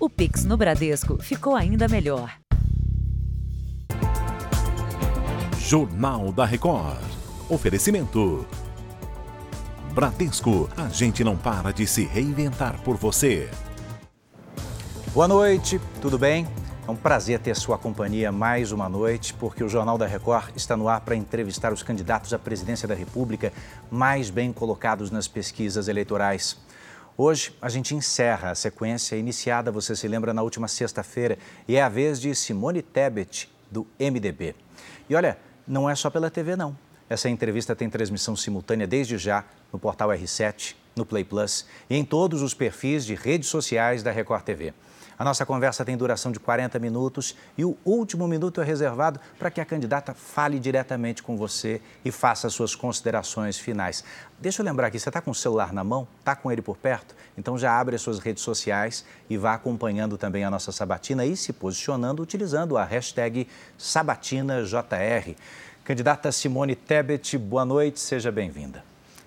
O Pix no Bradesco ficou ainda melhor. Jornal da Record. Oferecimento. Bradesco, a gente não para de se reinventar por você. Boa noite, tudo bem? É um prazer ter sua companhia mais uma noite, porque o Jornal da Record está no ar para entrevistar os candidatos à presidência da República mais bem colocados nas pesquisas eleitorais. Hoje a gente encerra a sequência iniciada, você se lembra, na última sexta-feira, e é a vez de Simone Tebet, do MDB. E olha, não é só pela TV, não. Essa entrevista tem transmissão simultânea desde já no portal R7, no Play Plus e em todos os perfis de redes sociais da Record TV. A nossa conversa tem duração de 40 minutos e o último minuto é reservado para que a candidata fale diretamente com você e faça suas considerações finais. Deixa eu lembrar aqui, você está com o celular na mão? Está com ele por perto? Então já abre as suas redes sociais e vá acompanhando também a nossa sabatina e se posicionando utilizando a hashtag SabatinaJR. Candidata Simone Tebet, boa noite, seja bem-vinda.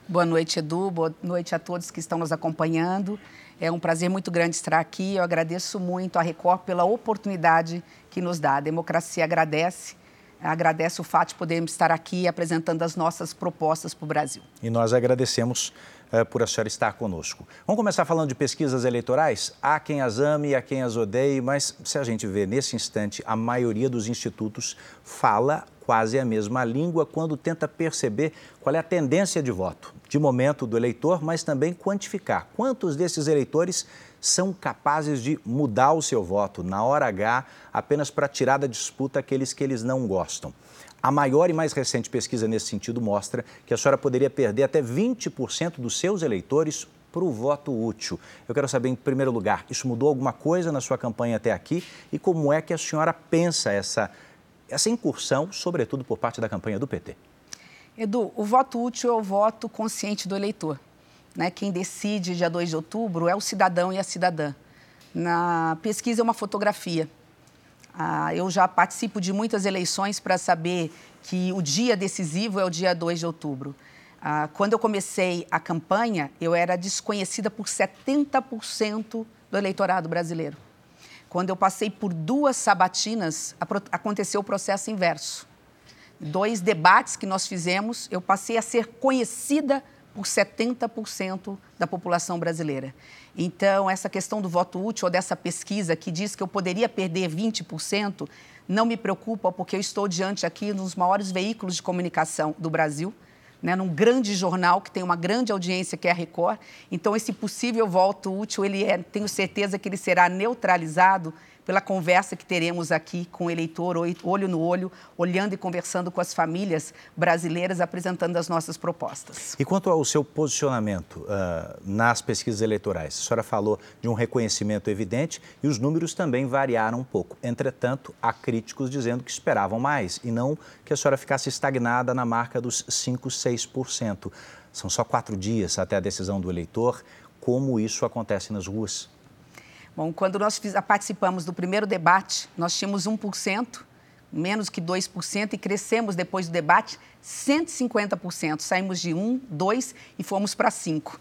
Boa noite, Edu. Boa noite a todos que estão nos acompanhando. É um prazer muito grande estar aqui. Eu agradeço muito a Record pela oportunidade que nos dá. A democracia agradece. Agradece o fato de podermos estar aqui apresentando as nossas propostas para o Brasil. E nós agradecemos uh, por a senhora estar conosco. Vamos começar falando de pesquisas eleitorais? Há quem as ame, há quem as odeie, mas se a gente vê nesse instante, a maioria dos institutos fala quase a mesma língua quando tenta perceber qual é a tendência de voto, de momento do eleitor, mas também quantificar quantos desses eleitores são capazes de mudar o seu voto na hora H apenas para tirar da disputa aqueles que eles não gostam. A maior e mais recente pesquisa nesse sentido mostra que a senhora poderia perder até 20% dos seus eleitores para o voto útil. Eu quero saber, em primeiro lugar, isso mudou alguma coisa na sua campanha até aqui e como é que a senhora pensa essa essa incursão, sobretudo por parte da campanha do PT? Edu, o voto útil é o voto consciente do eleitor. Né? Quem decide dia 2 de outubro é o cidadão e a cidadã. Na pesquisa é uma fotografia. Ah, eu já participo de muitas eleições para saber que o dia decisivo é o dia 2 de outubro. Ah, quando eu comecei a campanha, eu era desconhecida por 70% do eleitorado brasileiro. Quando eu passei por duas sabatinas, aconteceu o processo inverso. Dois debates que nós fizemos, eu passei a ser conhecida por 70% da população brasileira. Então, essa questão do voto útil ou dessa pesquisa que diz que eu poderia perder 20%, não me preocupa, porque eu estou diante aqui dos maiores veículos de comunicação do Brasil né, num grande jornal que tem uma grande audiência que é a Record. Então esse possível voto útil, ele é, tenho certeza que ele será neutralizado pela conversa que teremos aqui com o eleitor, olho no olho, olhando e conversando com as famílias brasileiras, apresentando as nossas propostas. E quanto ao seu posicionamento uh, nas pesquisas eleitorais? A senhora falou de um reconhecimento evidente e os números também variaram um pouco. Entretanto, há críticos dizendo que esperavam mais e não que a senhora ficasse estagnada na marca dos 5, 6%. São só quatro dias até a decisão do eleitor. Como isso acontece nas ruas? Bom, quando nós participamos do primeiro debate, nós tínhamos 1%, menos que 2%, e crescemos depois do debate 150%. Saímos de 1, 2 e fomos para 5.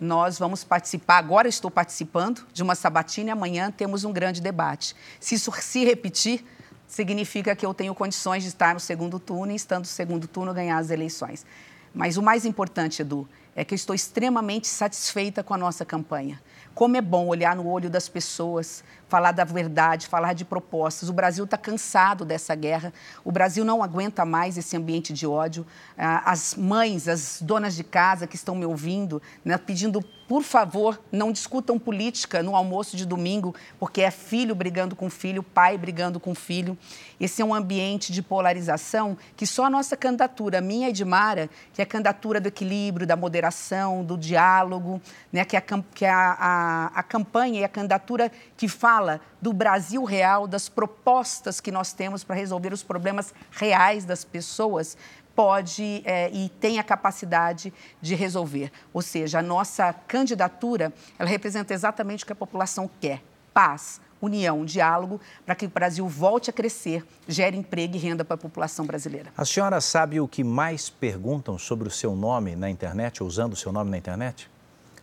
Nós vamos participar, agora estou participando de uma sabatina e amanhã temos um grande debate. Se isso se repetir, significa que eu tenho condições de estar no segundo turno e, estando no segundo turno, ganhar as eleições. Mas o mais importante, Edu, é que eu estou extremamente satisfeita com a nossa campanha. Como é bom olhar no olho das pessoas, falar da verdade, falar de propostas. O Brasil está cansado dessa guerra. O Brasil não aguenta mais esse ambiente de ódio. Ah, as mães, as donas de casa que estão me ouvindo, né, pedindo por favor, não discutam política no almoço de domingo, porque é filho brigando com filho, pai brigando com filho. Esse é um ambiente de polarização que só a nossa candidatura, minha e de Mara, que é a candidatura do equilíbrio, da moderação, do diálogo, né, que é, a, que é a, a, a campanha e a candidatura que fala do Brasil real, das propostas que nós temos para resolver os problemas reais das pessoas, pode é, e tem a capacidade de resolver. Ou seja, a nossa candidatura, ela representa exatamente o que a população quer: paz, união, diálogo, para que o Brasil volte a crescer, gere emprego e renda para a população brasileira. A senhora sabe o que mais perguntam sobre o seu nome na internet, usando o seu nome na internet?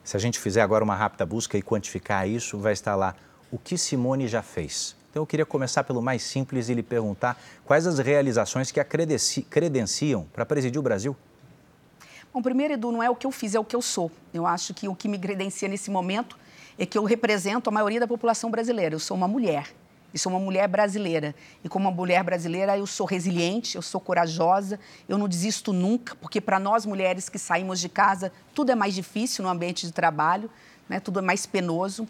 Se a gente fizer agora uma rápida busca e quantificar isso, vai estar lá o que Simone já fez. Então eu queria começar pelo mais simples e lhe perguntar quais as realizações que a credenciam para presidir o Brasil. Bom, primeiro, Edu, não é o que eu fiz, é o que eu sou. Eu acho que o que me credencia nesse momento é que eu represento a maioria da população brasileira. Eu sou uma mulher e sou uma mulher brasileira. E como uma mulher brasileira, eu sou resiliente, eu sou corajosa, eu não desisto nunca, porque para nós mulheres que saímos de casa, tudo é mais difícil no ambiente de trabalho, né? tudo é mais penoso.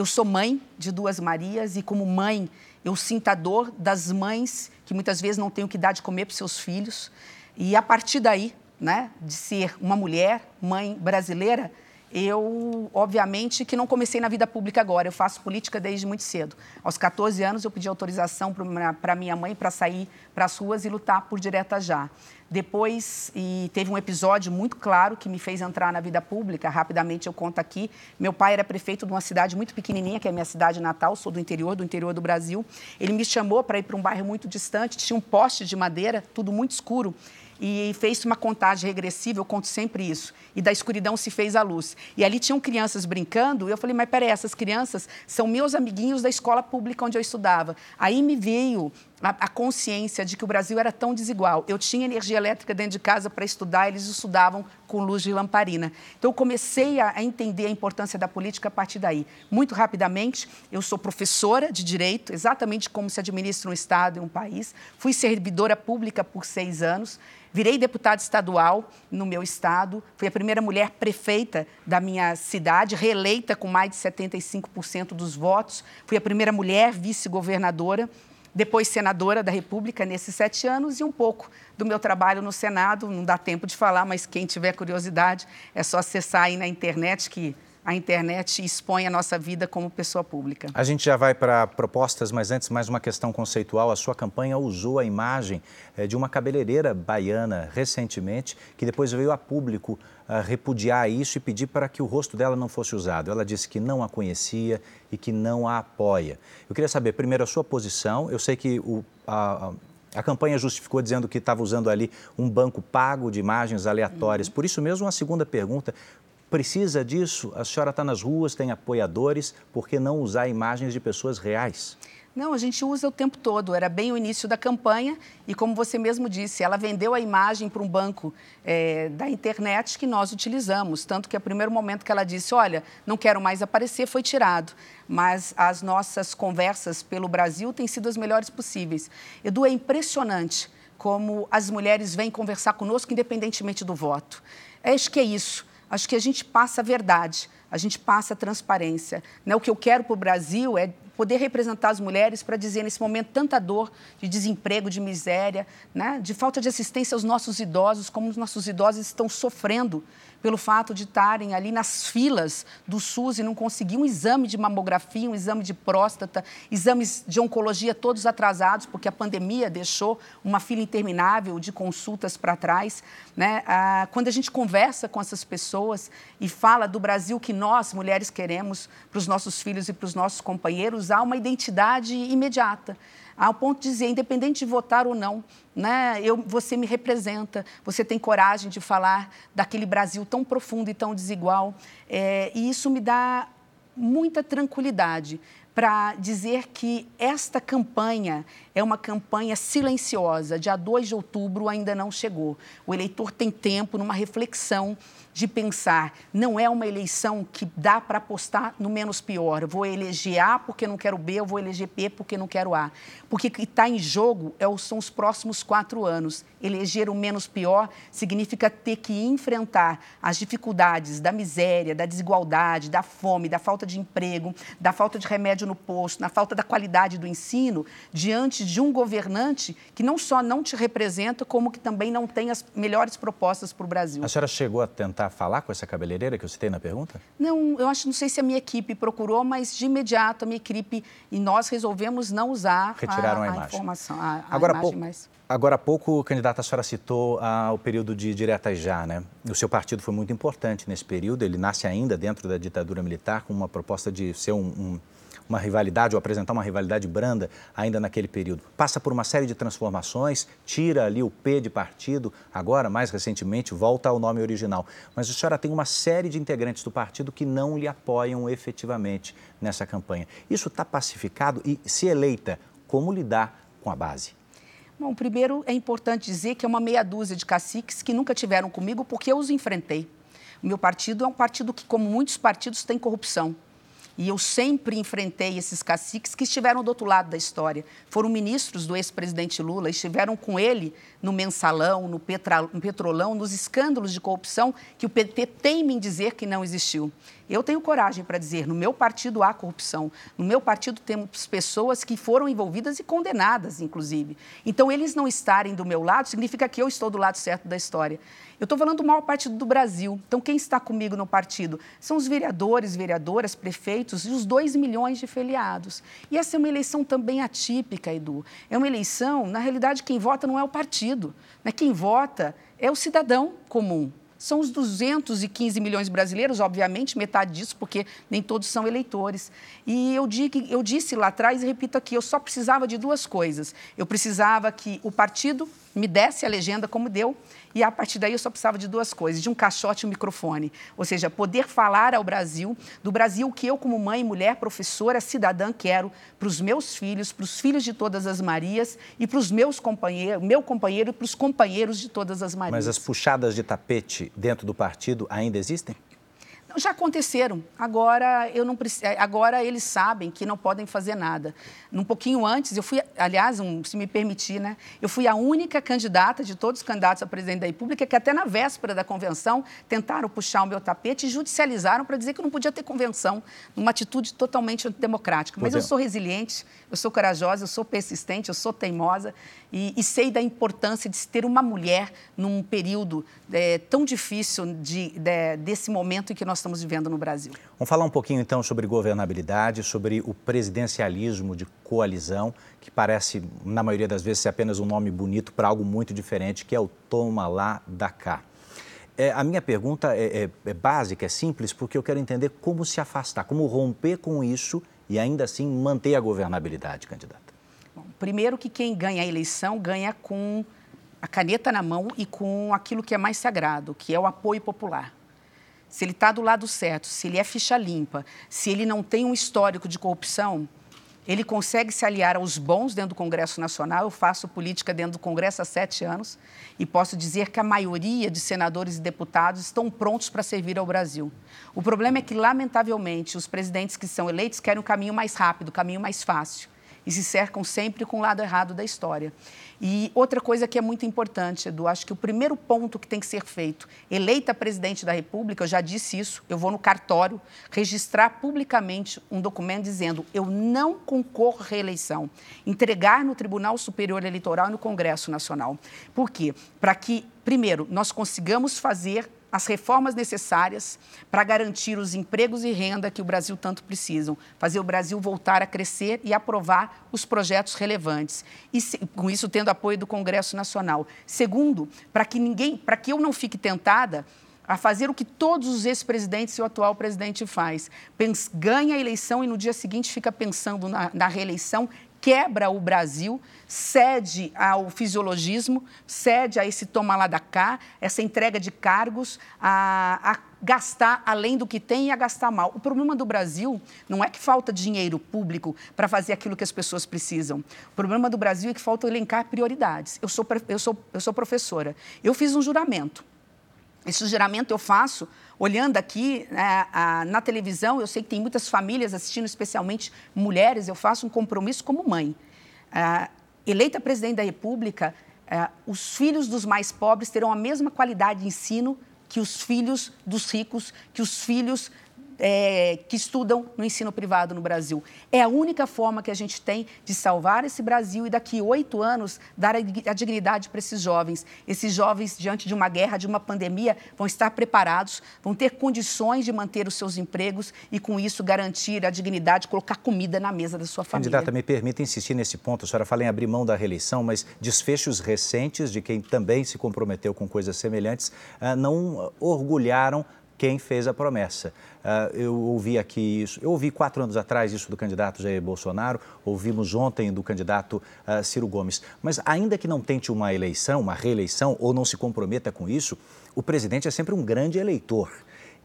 Eu sou mãe de duas Marias e, como mãe, eu sinto a dor das mães que muitas vezes não têm o que dar de comer para seus filhos. E a partir daí, né, de ser uma mulher, mãe brasileira, eu, obviamente, que não comecei na vida pública agora, eu faço política desde muito cedo. Aos 14 anos, eu pedi autorização para minha mãe para sair para as ruas e lutar por direta já. Depois, e teve um episódio muito claro que me fez entrar na vida pública, rapidamente eu conto aqui. Meu pai era prefeito de uma cidade muito pequenininha, que é a minha cidade natal, sou do interior, do interior do Brasil. Ele me chamou para ir para um bairro muito distante, tinha um poste de madeira, tudo muito escuro e fez uma contagem regressiva, eu conto sempre isso. E da escuridão se fez a luz. E ali tinham crianças brincando, e eu falei, mas peraí, essas crianças são meus amiguinhos da escola pública onde eu estudava. Aí me veio a, a, consciência de que o Brasil era tão desigual. Eu tinha energia elétrica dentro de casa para estudar, eles estudavam com luz de lamparina. Então, eu comecei a, a, entender a importância da política a partir daí. Muito rapidamente, eu sou professora de direito, exatamente como se administra um Estado e um país. Fui servidora pública por seis anos. Virei deputada estadual no meu estado, fui a primeira mulher prefeita da minha cidade, reeleita com mais de 75% dos votos, fui a primeira mulher vice-governadora depois senadora da República nesses sete anos e um pouco do meu trabalho no Senado. Não dá tempo de falar, mas quem tiver curiosidade é só acessar aí na internet que a internet expõe a nossa vida como pessoa pública. A gente já vai para propostas, mas antes mais uma questão conceitual. A sua campanha usou a imagem eh, de uma cabeleireira baiana recentemente, que depois veio a público uh, repudiar isso e pedir para que o rosto dela não fosse usado. Ela disse que não a conhecia e que não a apoia. Eu queria saber, primeiro, a sua posição. Eu sei que o, a, a campanha justificou dizendo que estava usando ali um banco pago de imagens aleatórias. Uhum. Por isso mesmo, uma segunda pergunta: Precisa disso? A senhora está nas ruas, tem apoiadores, por que não usar imagens de pessoas reais? Não, a gente usa o tempo todo. Era bem o início da campanha e, como você mesmo disse, ela vendeu a imagem para um banco é, da internet que nós utilizamos. Tanto que, o primeiro momento que ela disse, olha, não quero mais aparecer, foi tirado. Mas as nossas conversas pelo Brasil têm sido as melhores possíveis. Edu, é impressionante como as mulheres vêm conversar conosco, independentemente do voto. Acho que é isso. Acho que a gente passa a verdade, a gente passa a transparência. Né? O que eu quero para o Brasil é poder representar as mulheres para dizer nesse momento tanta dor de desemprego, de miséria, né? de falta de assistência aos nossos idosos, como os nossos idosos estão sofrendo pelo fato de estarem ali nas filas do SUS e não conseguir um exame de mamografia, um exame de próstata, exames de oncologia todos atrasados, porque a pandemia deixou uma fila interminável de consultas para trás. Né? Ah, quando a gente conversa com essas pessoas e fala do Brasil que nós, mulheres, queremos para os nossos filhos e para os nossos companheiros, há uma identidade imediata ao ponto de dizer, independente de votar ou não, né, eu, você me representa, você tem coragem de falar daquele Brasil tão profundo e tão desigual. É, e isso me dá muita tranquilidade para dizer que esta campanha é uma campanha silenciosa. Dia 2 de outubro ainda não chegou. O eleitor tem tempo numa reflexão de pensar, não é uma eleição que dá para apostar no menos pior. Eu vou eleger A porque não quero B, eu vou eleger B porque não quero A. Porque o que está em jogo é, são os próximos quatro anos. Eleger o menos pior significa ter que enfrentar as dificuldades da miséria, da desigualdade, da fome, da falta de emprego, da falta de remédio no posto, na falta da qualidade do ensino, diante de um governante que não só não te representa, como que também não tem as melhores propostas para o Brasil. A senhora chegou a tentar falar com essa cabeleireira que eu citei na pergunta? Não, eu acho, não sei se a minha equipe procurou, mas de imediato a minha equipe e nós resolvemos não usar Retiraram a, a, a informação, a, a Agora, imagem, mas... Agora há pouco, candidata, a senhora citou ah, o período de diretas já, né? O seu partido foi muito importante nesse período, ele nasce ainda dentro da ditadura militar com uma proposta de ser um, um uma rivalidade ou apresentar uma rivalidade branda ainda naquele período. Passa por uma série de transformações, tira ali o P de partido, agora, mais recentemente, volta ao nome original. Mas a senhora tem uma série de integrantes do partido que não lhe apoiam efetivamente nessa campanha. Isso está pacificado e, se eleita, como lidar com a base? Bom, primeiro é importante dizer que é uma meia dúzia de caciques que nunca tiveram comigo porque eu os enfrentei. O meu partido é um partido que, como muitos partidos, tem corrupção. E eu sempre enfrentei esses caciques que estiveram do outro lado da história. Foram ministros do ex-presidente Lula, estiveram com ele no mensalão, no, petra, no petrolão, nos escândalos de corrupção que o PT teima em dizer que não existiu. Eu tenho coragem para dizer, no meu partido há corrupção. No meu partido temos pessoas que foram envolvidas e condenadas, inclusive. Então, eles não estarem do meu lado significa que eu estou do lado certo da história. Eu estou falando do maior partido do Brasil. Então, quem está comigo no partido? São os vereadores, vereadoras, prefeitos e os dois milhões de filiados. E essa é uma eleição também atípica, Edu. É uma eleição, na realidade, quem vota não é o partido. Né? Quem vota é o cidadão comum são os 215 milhões brasileiros, obviamente, metade disso, porque nem todos são eleitores. E eu, digo, eu disse lá atrás e repito aqui: eu só precisava de duas coisas. Eu precisava que o partido me desse a legenda como deu, e a partir daí eu só precisava de duas coisas, de um caixote e um microfone. Ou seja, poder falar ao Brasil, do Brasil que eu, como mãe, mulher, professora, cidadã, quero para os meus filhos, para os filhos de todas as Marias e para os meus companheiros, meu companheiro e para os companheiros de todas as Marias. Mas as puxadas de tapete dentro do partido ainda existem? Já aconteceram. Agora eu não é, agora eles sabem que não podem fazer nada. Um pouquinho antes, eu fui, aliás, um, se me permitir, né? Eu fui a única candidata de todos os candidatos a presidente da República que até na véspera da convenção tentaram puxar o meu tapete e judicializaram para dizer que não podia ter convenção, uma atitude totalmente antidemocrática. Mas eu sou resiliente, eu sou corajosa, eu sou persistente, eu sou teimosa e, e sei da importância de se ter uma mulher num período é, tão difícil de, de, desse momento em que nós estamos vivendo no Brasil. Vamos falar um pouquinho então sobre governabilidade, sobre o presidencialismo de coalizão, que parece, na maioria das vezes, ser apenas um nome bonito para algo muito diferente, que é o toma lá da cá. É, a minha pergunta é, é, é básica, é simples, porque eu quero entender como se afastar, como romper com isso e ainda assim manter a governabilidade, candidata. Bom, primeiro que quem ganha a eleição ganha com a caneta na mão e com aquilo que é mais sagrado, que é o apoio popular. Se ele está do lado certo, se ele é ficha limpa, se ele não tem um histórico de corrupção, ele consegue se aliar aos bons dentro do Congresso Nacional. Eu faço política dentro do Congresso há sete anos e posso dizer que a maioria de senadores e deputados estão prontos para servir ao Brasil. O problema é que, lamentavelmente, os presidentes que são eleitos querem um caminho mais rápido, um caminho mais fácil e se cercam sempre com o lado errado da história. E outra coisa que é muito importante, Edu, acho que o primeiro ponto que tem que ser feito, eleita presidente da República, eu já disse isso, eu vou no cartório registrar publicamente um documento dizendo eu não concorro à reeleição, entregar no Tribunal Superior Eleitoral e no Congresso Nacional. Por quê? Para que, primeiro, nós consigamos fazer as reformas necessárias para garantir os empregos e renda que o Brasil tanto precisa, fazer o Brasil voltar a crescer e aprovar os projetos relevantes. E com isso tendo apoio do Congresso Nacional. Segundo, para que ninguém, para que eu não fique tentada a fazer o que todos os ex-presidentes e o atual presidente faz. ganha a eleição e no dia seguinte fica pensando na, na reeleição quebra o Brasil, cede ao fisiologismo, cede a esse toma lá da cá, essa entrega de cargos, a, a gastar além do que tem e a gastar mal. O problema do Brasil não é que falta dinheiro público para fazer aquilo que as pessoas precisam. O problema do Brasil é que falta elencar prioridades. Eu sou, eu sou, eu sou professora. Eu fiz um juramento. Esse juramento eu faço olhando aqui né, a, na televisão, eu sei que tem muitas famílias assistindo, especialmente mulheres, eu faço um compromisso como mãe. Ah, eleita presidente da República, ah, os filhos dos mais pobres terão a mesma qualidade de ensino que os filhos dos ricos, que os filhos é, que estudam no ensino privado no Brasil. É a única forma que a gente tem de salvar esse Brasil e daqui oito anos dar a dignidade para esses jovens. Esses jovens, diante de uma guerra, de uma pandemia, vão estar preparados, vão ter condições de manter os seus empregos e, com isso, garantir a dignidade, colocar comida na mesa da sua família. Candidata, me permita insistir nesse ponto. A senhora fala em abrir mão da reeleição, mas desfechos recentes de quem também se comprometeu com coisas semelhantes ah, não orgulharam quem fez a promessa. Uh, eu ouvi aqui isso, eu ouvi quatro anos atrás isso do candidato Jair Bolsonaro, ouvimos ontem do candidato uh, Ciro Gomes. Mas ainda que não tente uma eleição, uma reeleição, ou não se comprometa com isso, o presidente é sempre um grande eleitor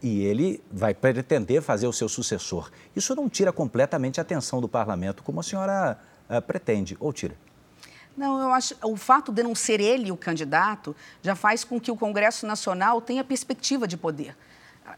e ele vai pretender fazer o seu sucessor. Isso não tira completamente a atenção do parlamento, como a senhora uh, pretende, ou tira? Não, eu acho o fato de não ser ele o candidato já faz com que o Congresso Nacional tenha perspectiva de poder.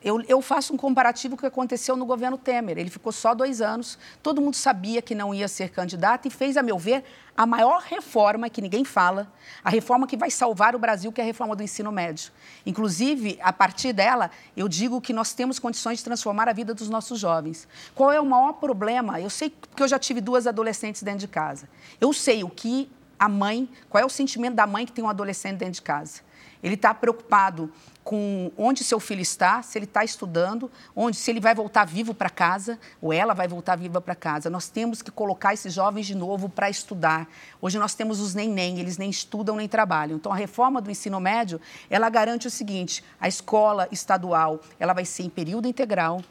Eu, eu, faço um comparativo com o que aconteceu no governo Temer. Ele ficou só dois anos, todo mundo sabia que não ia ser candidato e fez, a meu ver, a maior reforma que ninguém fala, a reforma que vai salvar o Brasil, que é a reforma do ensino médio. Inclusive, a partir dela, eu digo que nós temos condições de transformar a vida dos nossos jovens. Qual é o maior problema? Eu sei que eu já tive duas adolescentes dentro de casa. Eu sei o que a mãe, qual é o sentimento da mãe que tem um adolescente dentro de casa. Ele está preocupado com onde seu filho está, se ele está estudando, onde, se ele vai voltar vivo para casa, ou ela vai voltar viva para casa. Nós temos que colocar esses jovens de novo para estudar. Hoje nós temos os nem-nem, eles nem estudam nem trabalham. Então, a reforma do ensino médio, ela garante o seguinte, a escola estadual, ela vai ser em período integral,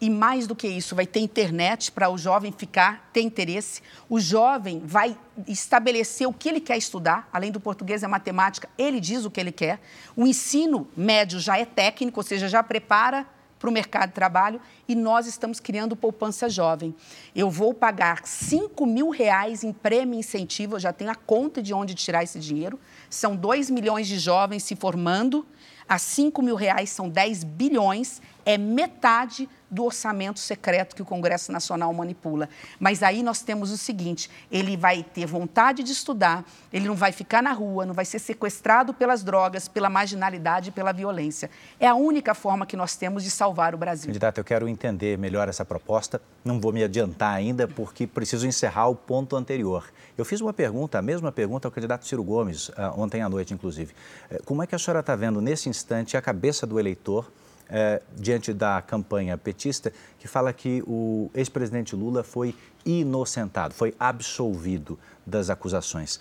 e mais do que isso, vai ter internet para o jovem ficar, ter interesse. O jovem vai estabelecer o que ele quer estudar, além do português e matemática, ele diz o que ele quer. O ensino médio já é técnico, ou seja, já prepara para o mercado de trabalho e nós estamos criando poupança jovem. Eu vou pagar 5 mil reais em prêmio incentivo, eu já tenho a conta de onde tirar esse dinheiro. São 2 milhões de jovens se formando, a 5 mil reais são 10 bilhões, é metade do orçamento secreto que o Congresso Nacional manipula. Mas aí nós temos o seguinte: ele vai ter vontade de estudar, ele não vai ficar na rua, não vai ser sequestrado pelas drogas, pela marginalidade pela violência. É a única forma que nós temos de salvar o Brasil. Candidato, eu quero entender melhor essa proposta. Não vou me adiantar ainda, porque preciso encerrar o ponto anterior. Eu fiz uma pergunta, a mesma pergunta ao candidato Ciro Gomes, ah, ontem à noite, inclusive. Eh, como é que a senhora está vendo nesse instante a cabeça do eleitor? É, diante da campanha petista, que fala que o ex-presidente Lula foi inocentado, foi absolvido das acusações.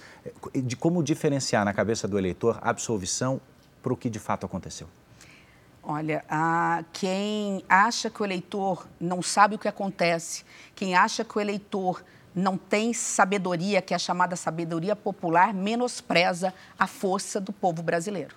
De como diferenciar na cabeça do eleitor absolvição para o que de fato aconteceu? Olha, quem acha que o eleitor não sabe o que acontece, quem acha que o eleitor não tem sabedoria, que é a chamada sabedoria popular, menospreza a força do povo brasileiro.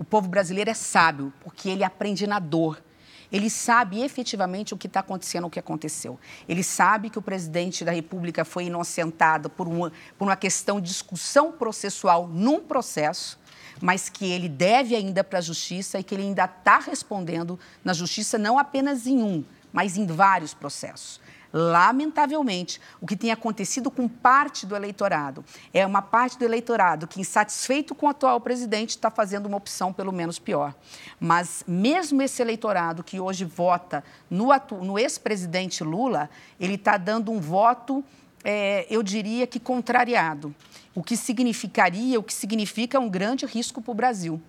O povo brasileiro é sábio, porque ele aprende na dor. Ele sabe efetivamente o que está acontecendo, o que aconteceu. Ele sabe que o presidente da República foi inocentado por uma, por uma questão de discussão processual num processo, mas que ele deve ainda para a justiça e que ele ainda está respondendo na justiça, não apenas em um, mas em vários processos. Lamentavelmente, o que tem acontecido com parte do eleitorado. É uma parte do eleitorado que, insatisfeito com o atual presidente, está fazendo uma opção pelo menos pior. Mas mesmo esse eleitorado que hoje vota no, no ex-presidente Lula, ele está dando um voto, é, eu diria que contrariado, o que significaria, o que significa um grande risco para o Brasil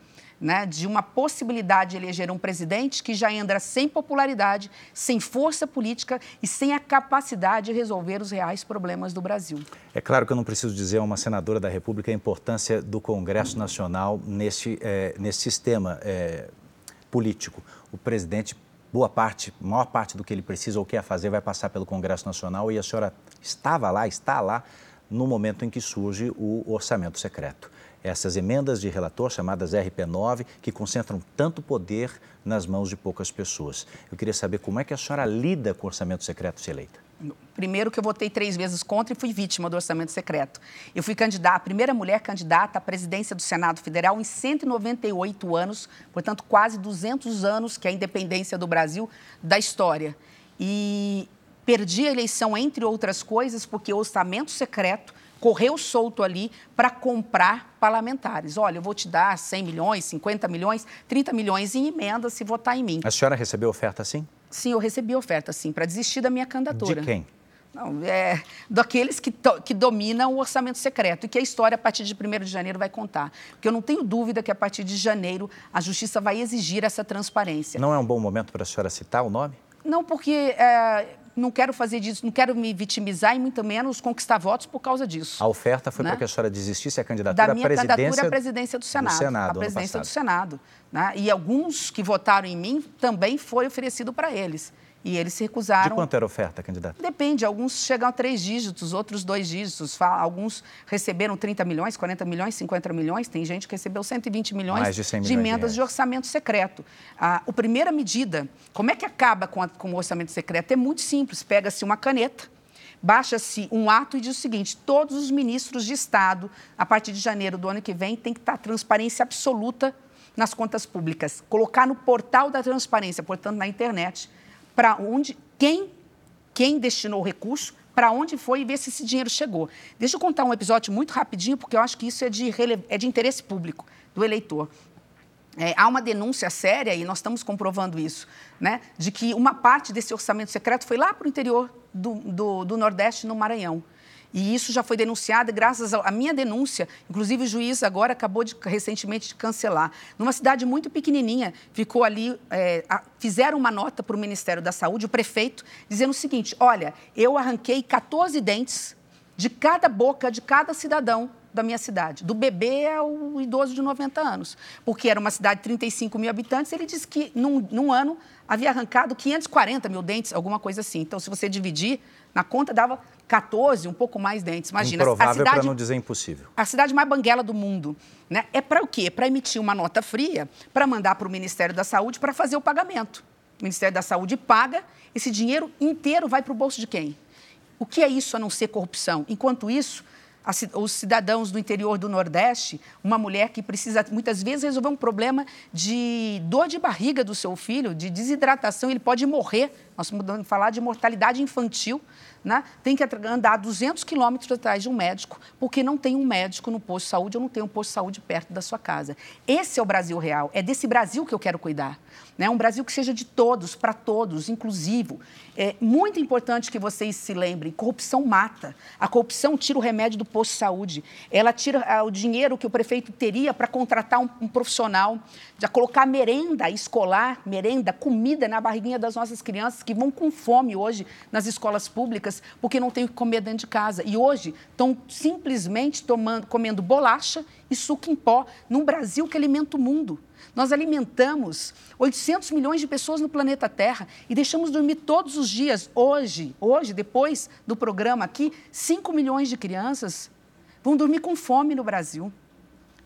né, de uma possibilidade de eleger um presidente que já entra sem popularidade, sem força política e sem a capacidade de resolver os reais problemas do Brasil. É claro que eu não preciso dizer a uma senadora da República a importância do Congresso Nacional nesse, é, nesse sistema é, político. O presidente, boa parte, maior parte do que ele precisa ou quer fazer vai passar pelo Congresso Nacional e a senhora estava lá, está lá, no momento em que surge o orçamento secreto essas emendas de relator, chamadas RP9, que concentram tanto poder nas mãos de poucas pessoas. Eu queria saber como é que a senhora lida com o orçamento secreto se eleita. Primeiro que eu votei três vezes contra e fui vítima do orçamento secreto. Eu fui candidata, a primeira mulher candidata à presidência do Senado Federal em 198 anos, portanto quase 200 anos que é a independência do Brasil da história. E perdi a eleição entre outras coisas porque o orçamento secreto correu solto ali para comprar parlamentares. Olha, eu vou te dar 100 milhões, 50 milhões, 30 milhões em emenda se votar em mim. A senhora recebeu oferta sim? Sim, eu recebi oferta sim, para desistir da minha candidatura. De quem? Não, é, daqueles que, que dominam o orçamento secreto e que a história, a partir de 1 de janeiro, vai contar. Porque eu não tenho dúvida que, a partir de janeiro, a Justiça vai exigir essa transparência. Não é um bom momento para a senhora citar o nome? Não, porque é, não quero fazer disso, não quero me vitimizar e muito menos conquistar votos por causa disso. A oferta foi né? para que a senhora desistisse a candidatura da minha à presidência candidatura à presidência do Senado, do Senado a presidência do Senado. Né? E alguns que votaram em mim também foi oferecido para eles. E eles se recusaram. De quanto era a oferta, candidata? Depende. Alguns chegam a três dígitos, outros dois dígitos. Alguns receberam 30 milhões, 40 milhões, 50 milhões. Tem gente que recebeu 120 milhões Mais de, 100 de emendas de, de, orçamento secreto. A, a primeira medida, como é que acaba com, a, com o orçamento secreto? É muito simples. Pega-se uma caneta, baixa-se um ato e diz o seguinte: todos os ministros de Estado, a partir de janeiro do ano que vem, tem que estar transparência absoluta nas contas públicas. Colocar no portal da transparência, portanto, na internet para onde, quem, quem destinou o recurso, para onde foi e ver se esse dinheiro chegou. Deixa eu contar um episódio muito rapidinho, porque eu acho que isso é de, é de interesse público do eleitor. É, há uma denúncia séria, e nós estamos comprovando isso, né, de que uma parte desse orçamento secreto foi lá para o interior do, do, do Nordeste, no Maranhão. E isso já foi denunciado graças à minha denúncia. Inclusive, o juiz agora acabou de, recentemente de cancelar. Numa cidade muito pequenininha, ficou ali, é, a, fizeram uma nota para o Ministério da Saúde, o prefeito, dizendo o seguinte: olha, eu arranquei 14 dentes de cada boca de cada cidadão da minha cidade, do bebê ao idoso de 90 anos. Porque era uma cidade de 35 mil habitantes, ele disse que num, num ano havia arrancado 540 mil dentes, alguma coisa assim. Então, se você dividir, na conta dava 14, um pouco mais dentes. Imagina, Improvável para não dizer impossível. A cidade mais banguela do mundo. Né? É para o quê? Para emitir uma nota fria, para mandar para o Ministério da Saúde para fazer o pagamento. O Ministério da Saúde paga, esse dinheiro inteiro vai para o bolso de quem? O que é isso a não ser corrupção? Enquanto isso, os cidadãos do interior do Nordeste, uma mulher que precisa muitas vezes resolver um problema de dor de barriga do seu filho, de desidratação, ele pode morrer. Nós estamos falar de mortalidade infantil né, tem que andar 200 quilômetros atrás de um médico, porque não tem um médico no posto de saúde ou não tem um posto de saúde perto da sua casa. Esse é o Brasil real. É desse Brasil que eu quero cuidar. Né? Um Brasil que seja de todos, para todos, inclusivo. É muito importante que vocês se lembrem: corrupção mata. A corrupção tira o remédio do posto de saúde. Ela tira ah, o dinheiro que o prefeito teria para contratar um, um profissional, já colocar merenda escolar, merenda, comida na barriguinha das nossas crianças que vão com fome hoje nas escolas públicas porque não têm o que comer dentro de casa. E hoje estão simplesmente tomando, comendo bolacha e suco em pó, num Brasil que alimenta o mundo. Nós alimentamos 800 milhões de pessoas no planeta Terra e deixamos dormir todos os dias. Hoje, hoje, depois do programa aqui, 5 milhões de crianças vão dormir com fome no Brasil.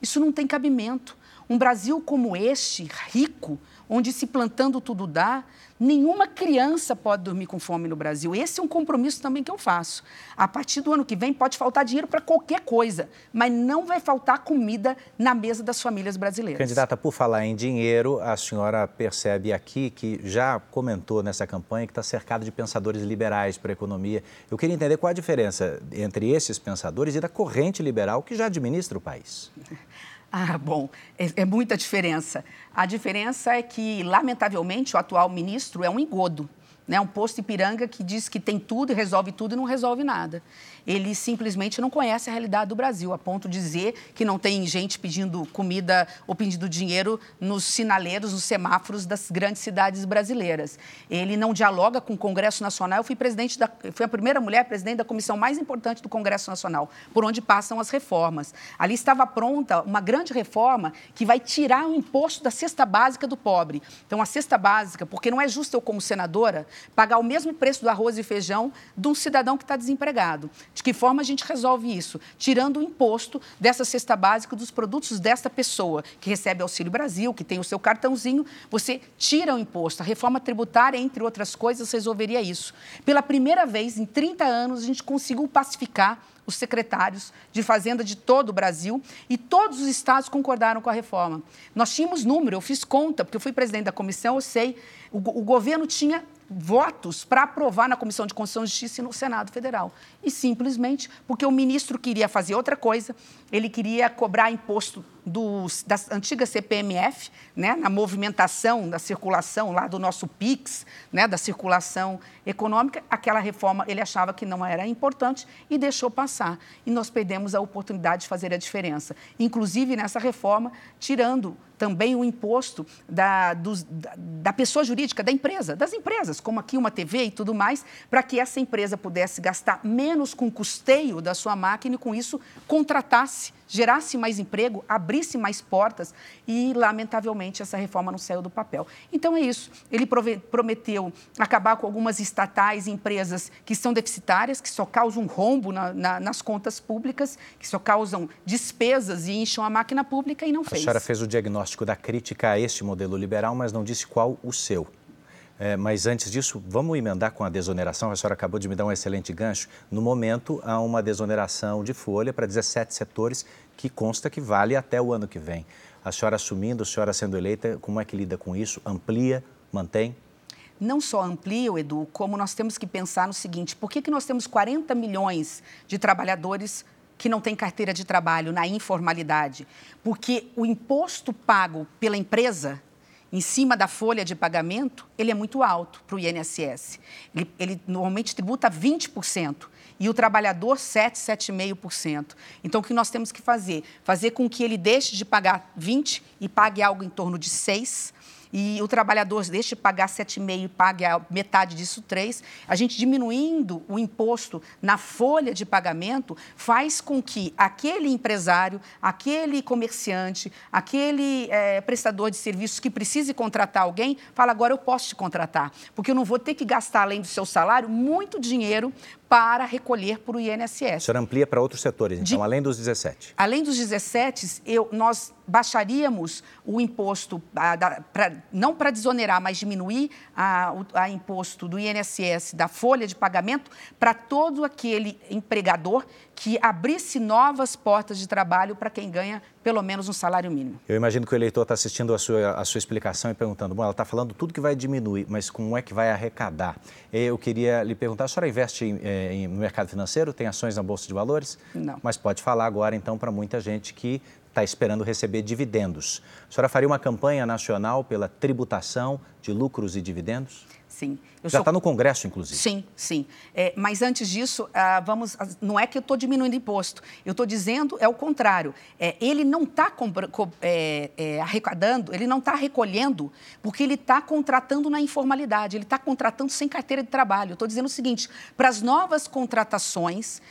Isso não tem cabimento. Um Brasil como este, rico, onde se plantando tudo dá, nenhuma criança pode dormir com fome no Brasil. Esse é um compromisso também que eu faço. A partir do ano que vem pode faltar dinheiro para qualquer coisa, mas não vai faltar comida na mesa das famílias brasileiras. Candidata, por falar em dinheiro, a senhora percebe aqui que já comentou nessa campanha que está cercado de pensadores liberais para a economia. Eu queria entender qual a diferença entre esses pensadores e da corrente liberal que já administra o país. Ah, bom, é, é, muita diferença. A diferença é que, lamentavelmente, o atual ministro é um engodo, né? um posto Ipiranga que diz que tem tudo e resolve tudo e não resolve nada ele simplesmente não conhece a realidade do Brasil, a ponto de dizer que não tem gente pedindo comida ou pedindo dinheiro nos sinaleiros, nos semáforos das grandes cidades brasileiras. Ele não dialoga com o Congresso Nacional. Eu fui presidente da, fui a primeira mulher presidente da comissão mais importante do Congresso Nacional, por onde passam as reformas. Ali estava pronta uma grande reforma que vai tirar o imposto da cesta básica do pobre. Então, a cesta básica, porque não é justo eu, como senadora, pagar o mesmo preço do arroz e feijão de um cidadão que está desempregado. De que forma a gente resolve isso? Tirando o imposto dessa cesta básica dos produtos desta pessoa que recebe Auxílio Brasil, que tem o seu cartãozinho, você tira o imposto. A reforma tributária, entre outras coisas, resolveria isso. Pela primeira vez em 30 anos, a gente conseguiu pacificar os secretários de Fazenda de todo o Brasil e todos os estados concordaram com a reforma. Nós tínhamos número, eu fiz conta, porque eu fui presidente da comissão, eu sei, o, o governo tinha votos para aprovar na Comissão de Constituição e Justiça e no Senado Federal. E simplesmente porque o ministro queria fazer outra coisa, ele queria cobrar imposto dos, da antiga CPMF, né, na movimentação, da circulação lá do nosso PIX, né, da circulação econômica, aquela reforma ele achava que não era importante e deixou passar. E nós perdemos a oportunidade de fazer a diferença. Inclusive nessa reforma, tirando também o imposto da, dos, da, da, pessoa jurídica, da empresa, das empresas, como aqui uma TV e tudo mais, para que essa empresa pudesse gastar menos com o custeio da sua máquina e, com isso, contratasse gerasse mais emprego, abrisse mais portas e, lamentavelmente, essa reforma não saiu do papel. Então é isso. Ele prometeu acabar com algumas estatais e empresas que são deficitárias, que só causam rombo na, na, nas contas públicas, que só causam despesas e incham a máquina pública e não fez. A senhora fez o diagnóstico da crítica a este modelo liberal, mas não disse qual o seu. É, mas antes disso, vamos emendar com a desoneração. A senhora acabou de me dar um excelente gancho. No momento, há uma desoneração de folha para 17 setores que consta que vale até o ano que vem. A senhora assumindo, a senhora sendo eleita, como é que lida com isso? Amplia, mantém? Não só amplia, Edu, como nós temos que pensar no seguinte: por que, que nós temos 40 milhões de trabalhadores que não têm carteira de trabalho na informalidade? Porque o imposto pago pela empresa em cima da folha de pagamento, ele é muito alto para o INSS. Ele, ele normalmente tributa 20% e o trabalhador 7, 7,5%. Então, o que nós temos que fazer? Fazer com que ele deixe de pagar 20 e pague algo em torno de 6 e o trabalhador deixe de pagar 7,5 e pague a metade disso 3, a gente diminuindo o imposto na folha de pagamento faz com que aquele empresário, aquele comerciante, aquele é, prestador de serviços que precise contratar alguém, fala agora eu posso te contratar, porque eu não vou ter que gastar além do seu salário muito dinheiro para recolher para o INSS. A senhora amplia para outros setores, então, de, além dos 17? Além dos 17, eu, nós baixaríamos o imposto, a, da, pra, não para desonerar, mas diminuir a, a imposto do INSS da folha de pagamento para todo aquele empregador que abrisse novas portas de trabalho para quem ganha pelo menos um salário mínimo. Eu imagino que o eleitor está assistindo a sua, a sua explicação e perguntando, bom, ela está falando tudo que vai diminuir, mas como é que vai arrecadar? Eu queria lhe perguntar, a senhora investe em, eh, em, no mercado financeiro, tem ações na Bolsa de Valores? Não. Mas pode falar agora, então, para muita gente que está esperando receber dividendos. A senhora faria uma campanha nacional pela tributação de lucros e dividendos? Sim. Eu Já está sou... no Congresso, inclusive. Sim, sim. É, mas antes disso, ah, vamos, não é que eu estou diminuindo imposto. Eu estou dizendo é o contrário. É, ele não está é, é, arrecadando, ele não está recolhendo, porque ele está contratando na informalidade. Ele está contratando sem carteira de trabalho. Eu estou dizendo o seguinte: para as novas contratações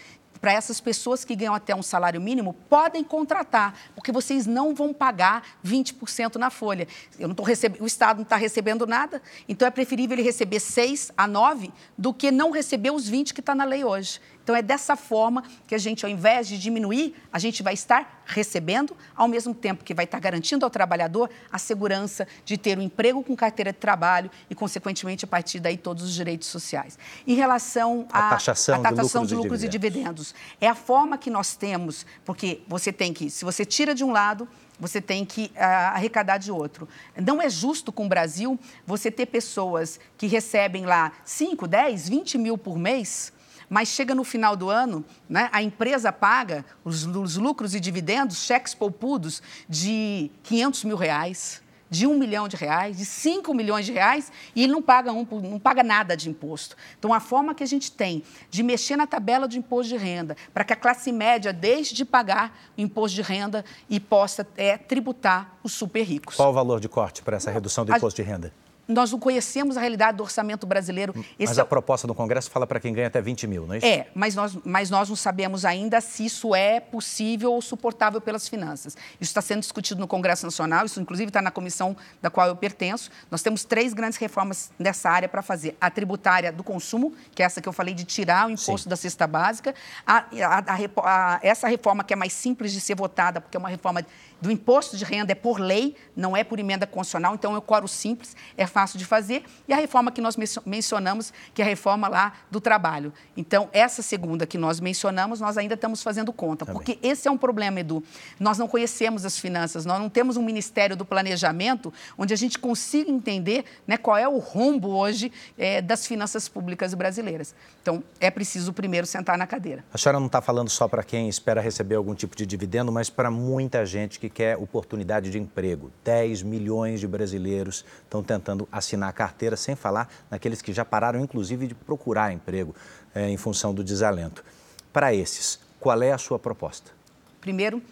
para essas pessoas que ganham até um salário mínimo, podem contratar, porque vocês não vão pagar 20% na folha. Eu não receb... O Estado não está recebendo nada, então é preferível ele receber 6 a 9 do que não receber os 20 que está na lei hoje. Então, é dessa forma que a gente, ao invés de diminuir, a gente vai estar recebendo, ao mesmo tempo que vai estar garantindo ao trabalhador a segurança de ter um emprego com carteira de trabalho e, consequentemente, a partir daí, todos os direitos sociais. Em relação à taxação, taxação de lucros, de lucros e, dividendos. e dividendos, é a forma que nós temos, porque você tem que, se você tira de um lado, você tem que uh, arrecadar de outro. Não é justo com o Brasil você ter pessoas que recebem lá 5, 10, 20 mil por mês mas chega no final do ano, né, a empresa paga os, os lucros e dividendos, cheques poupudos de 500 mil reais, de um milhão de reais, de 5 milhões de reais, e ele não paga, um, não paga nada de imposto. Então, a forma que a gente tem de mexer na tabela de imposto de renda, para que a classe média deixe de pagar o imposto de renda e possa é, tributar os super ricos. Qual o valor de corte para essa redução do imposto de renda? Nós não conhecemos a realidade do orçamento brasileiro. Esse mas a é... proposta do Congresso fala para quem ganha até 20 mil, não é isso? É, mas nós, mas nós não sabemos ainda se isso é possível ou suportável pelas finanças. Isso está sendo discutido no Congresso Nacional, isso inclusive está na comissão da qual eu pertenço. Nós temos três grandes reformas nessa área para fazer. A tributária do consumo, que é essa que eu falei de tirar o imposto Sim. da cesta básica. A, a, a, essa reforma que é mais simples de ser votada, porque é uma reforma do imposto de renda, é por lei, não é por emenda constitucional, então é o quórum simples, é fácil de fazer, e a reforma que nós mencionamos, que é a reforma lá do trabalho. Então, essa segunda que nós mencionamos, nós ainda estamos fazendo conta, Também. porque esse é um problema, Edu. Nós não conhecemos as finanças, nós não temos um Ministério do Planejamento onde a gente consiga entender né, qual é o rombo hoje é, das finanças públicas brasileiras. Então, é preciso primeiro sentar na cadeira. A senhora não está falando só para quem espera receber algum tipo de dividendo, mas para muita gente que quer oportunidade de emprego. 10 milhões de brasileiros estão tentando assinar a carteira, sem falar naqueles que já pararam, inclusive, de procurar emprego é, em função do desalento. Para esses, qual é a sua proposta? Primeiro,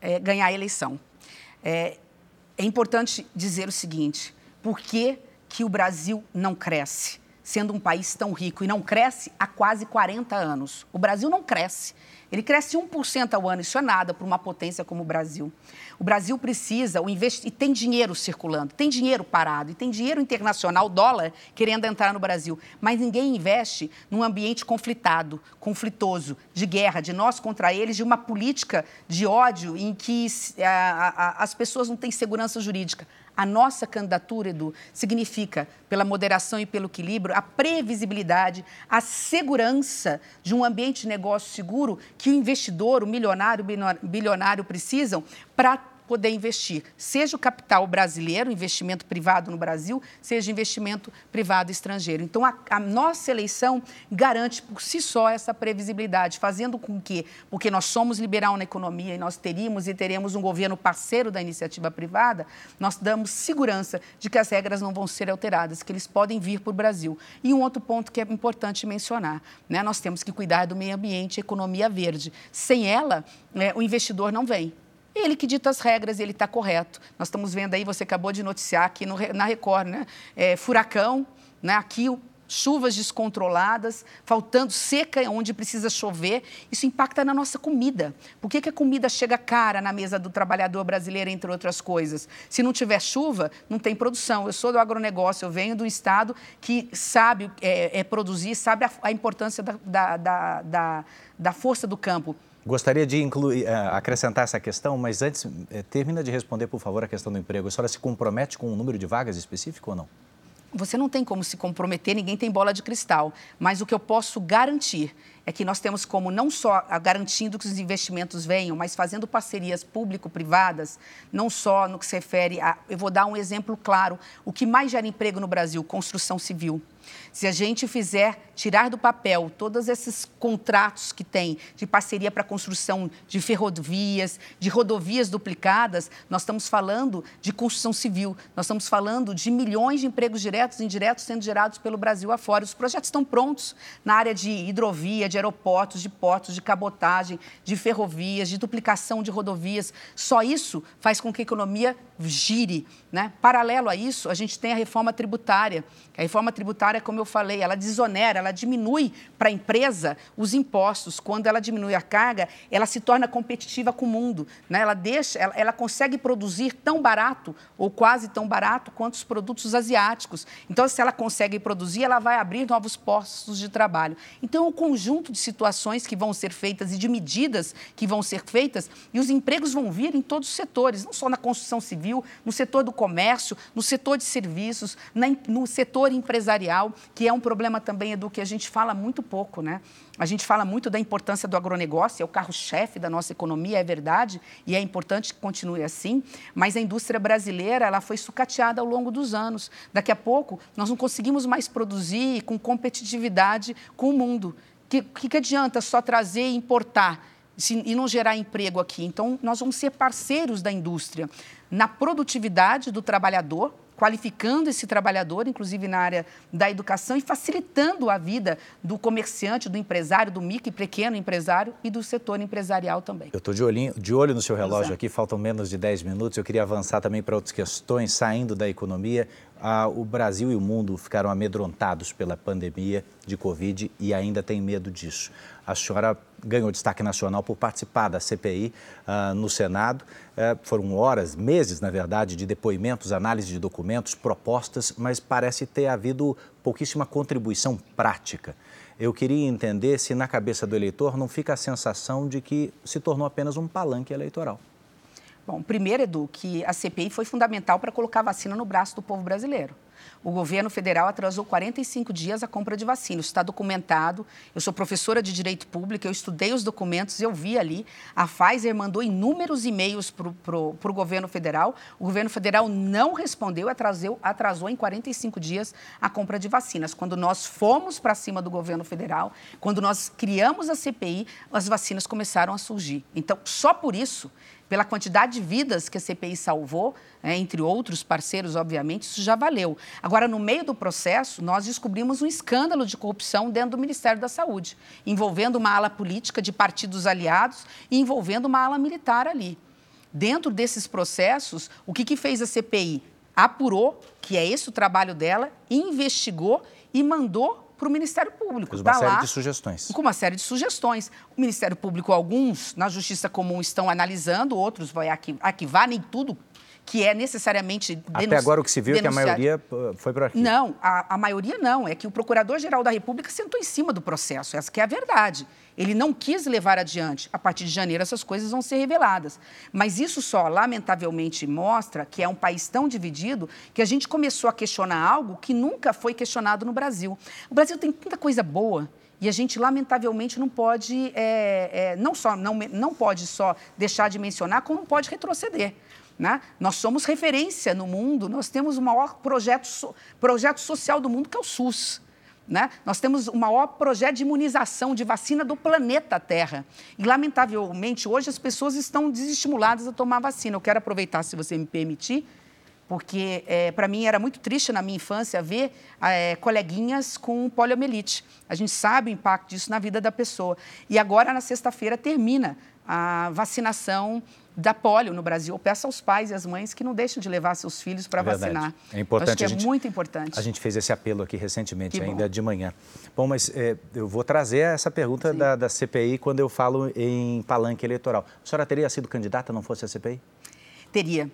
é, ganhar a eleição. É, é importante dizer o seguinte: por que, que o Brasil não cresce? Sendo um país tão rico e não cresce há quase 40 anos. O Brasil não cresce. Ele cresce 1% ao ano, isso é nada para uma potência como o Brasil. O Brasil precisa, o invest... e tem dinheiro circulando, tem dinheiro parado, e tem dinheiro internacional, dólar, querendo entrar no Brasil. Mas ninguém investe num ambiente conflitado, conflitoso, de guerra, de nós contra eles, de uma política de ódio em que a, a, as pessoas não têm segurança jurídica. A nossa candidatura, Edu, significa, pela moderação e pelo equilíbrio, a previsibilidade, a segurança de um ambiente de negócio seguro que o investidor, o milionário, o bilionário precisam para poder investir, seja o capital brasileiro, investimento privado no Brasil, seja investimento privado estrangeiro. Então, a, a, nossa eleição garante por si só essa previsibilidade, fazendo com que, porque nós somos liberal na economia e nós teríamos e teremos um governo parceiro da iniciativa privada, nós damos segurança de que as regras não vão ser alteradas, que eles podem vir para o Brasil. E um outro ponto que é importante mencionar, né? nós temos que cuidar do meio ambiente e economia verde. Sem ela, né, o investidor não vem. Ele que dita as regras, ele está correto. Nós estamos vendo aí, você acabou de noticiar aqui no, na Record, né? É, furacão, né? aqui chuvas descontroladas, faltando seca onde precisa chover, isso impacta na nossa comida. Por que, que a comida chega cara na mesa do trabalhador brasileiro, entre outras coisas? Se não tiver chuva, não tem produção. Eu sou do agronegócio, eu venho do Estado que sabe é, é produzir, sabe a, a importância da, da, da, da, da força do campo. Gostaria de incluir, uh, acrescentar essa questão, mas antes, uh, termina de responder, por favor, a questão do emprego. A senhora se compromete com um número de vagas específico ou não? Você não tem como se comprometer, ninguém tem bola de cristal. Mas o que eu posso garantir é que nós temos como não só garantindo que os investimentos venham, mas fazendo parcerias público-privadas, não só no que se refere a. Eu vou dar um exemplo claro. O que mais gera emprego no Brasil? Construção civil. Se a gente fizer tirar do papel todos esses contratos que tem de parceria para construção de ferrovias, de rodovias duplicadas, nós estamos falando de construção civil, nós estamos falando de milhões de empregos diretos e indiretos sendo gerados pelo Brasil afora. Os projetos estão prontos na área de hidrovia, de aeroportos, de portos, de cabotagem, de ferrovias, de duplicação de rodovias. Só isso faz com que a economia gire. Né? Paralelo a isso, a gente tem a reforma tributária. A reforma tributária, como eu falei, ela desonera, ela diminui para a empresa os impostos. Quando ela diminui a carga, ela se torna competitiva com o mundo. Né? Ela, deixa, ela, ela consegue produzir tão barato, ou quase tão barato, quanto os produtos asiáticos. Então, se ela consegue produzir, ela vai abrir novos postos de trabalho. Então, é um conjunto de situações que vão ser feitas e de medidas que vão ser feitas, e os empregos vão vir em todos os setores, não só na construção civil, no setor do comércio, no setor de serviços, no setor empresarial, que é um problema também do que a gente fala muito pouco, né? A gente fala muito da importância do agronegócio, é o carro-chefe da nossa economia, é verdade, e é importante que continue assim, mas a indústria brasileira ela foi sucateada ao longo dos anos. Daqui a pouco, nós não conseguimos mais produzir com competitividade com o mundo. O que, que adianta só trazer e importar? Se, e não gerar emprego aqui. Então, nós vamos ser parceiros da indústria na produtividade do trabalhador, qualificando esse trabalhador, inclusive na área da educação, e facilitando a vida do comerciante, do empresário, do micro e pequeno empresário e do setor empresarial também. Eu estou de, de olho no seu relógio Exato. aqui, faltam menos de 10 minutos. Eu queria avançar também para outras questões, saindo da economia. Ah, o Brasil e o mundo ficaram amedrontados pela pandemia de Covid e ainda tem medo disso. A senhora ganhou destaque nacional por participar da CPI ah, no Senado. Eh, foram horas, meses, na verdade, de depoimentos, análise de documentos, propostas, mas parece ter havido pouquíssima contribuição prática. Eu queria entender se na cabeça do eleitor não fica a sensação de que se tornou apenas um palanque eleitoral. Bom, primeiro, Edu, que a CPI foi fundamental para colocar a vacina no braço do povo brasileiro. o governo federal atrasou 45 dias a compra de vacina. Isso está documentado. Eu sou professora de Direito Público, eu estudei os documentos, eu vi ali. A Pfizer mandou inúmeros e-mails para o governo federal. O governo federal não respondeu, atrasou, atrasou em 45 dias a compra de vacinas. Quando nós fomos para cima do governo federal, quando nós criamos a CPI, as vacinas começaram a surgir. Então, só por isso pela quantidade de vidas que a CPI salvou, né, entre outros parceiros, obviamente, isso já valeu. Agora, no meio do processo, nós descobrimos um escândalo de corrupção dentro do Ministério da Saúde, envolvendo uma ala política de partidos aliados e envolvendo uma ala militar ali. Dentro desses processos, o que, que fez a CPI? Apurou, que é esse o trabalho dela, investigou e mandou para o Ministério Público. Fez uma tá série lá, de sugestões. Com uma série de sugestões. O Ministério Público, alguns na Justiça Comum estão analisando, outros vai arquivar, nem tudo que é necessariamente denunciado. Até agora o que se viu é que a maioria foi para arquivo. Não, a, a, maioria não. É que o Procurador-Geral da República sentou em cima do processo. Essa é a verdade. Ele não quis levar adiante. A partir de janeiro, essas coisas vão ser reveladas. Mas isso só, lamentavelmente, mostra que é um país tão dividido que a gente começou a questionar algo que nunca foi questionado no Brasil. O Brasil tem tanta coisa boa. E a gente, lamentavelmente, não pode, é, é, não, só, não, não pode só deixar de mencionar, como não pode retroceder. Né? Nós somos referência no mundo, nós temos o maior projeto, projeto social do mundo, que é o SUS. Né? Nós temos o maior projeto de imunização, de vacina do planeta Terra. E, lamentavelmente, hoje as pessoas estão desestimuladas a tomar vacina. Eu quero aproveitar, se você me permitir, porque é, para mim era muito triste na minha infância ver é, coleguinhas com poliomielite. A gente sabe o impacto disso na vida da pessoa. E agora, na sexta-feira, termina a vacinação da polio no Brasil. Eu peço aos pais e às mães que não deixem de levar seus filhos para é vacinar. É importante. acho que é gente, muito importante. A gente fez esse apelo aqui recentemente, que ainda bom. de manhã. Bom, mas é, eu vou trazer essa pergunta da, da, CPI quando eu falo em palanque eleitoral. A senhora teria sido candidata não fosse a CPI? Teria.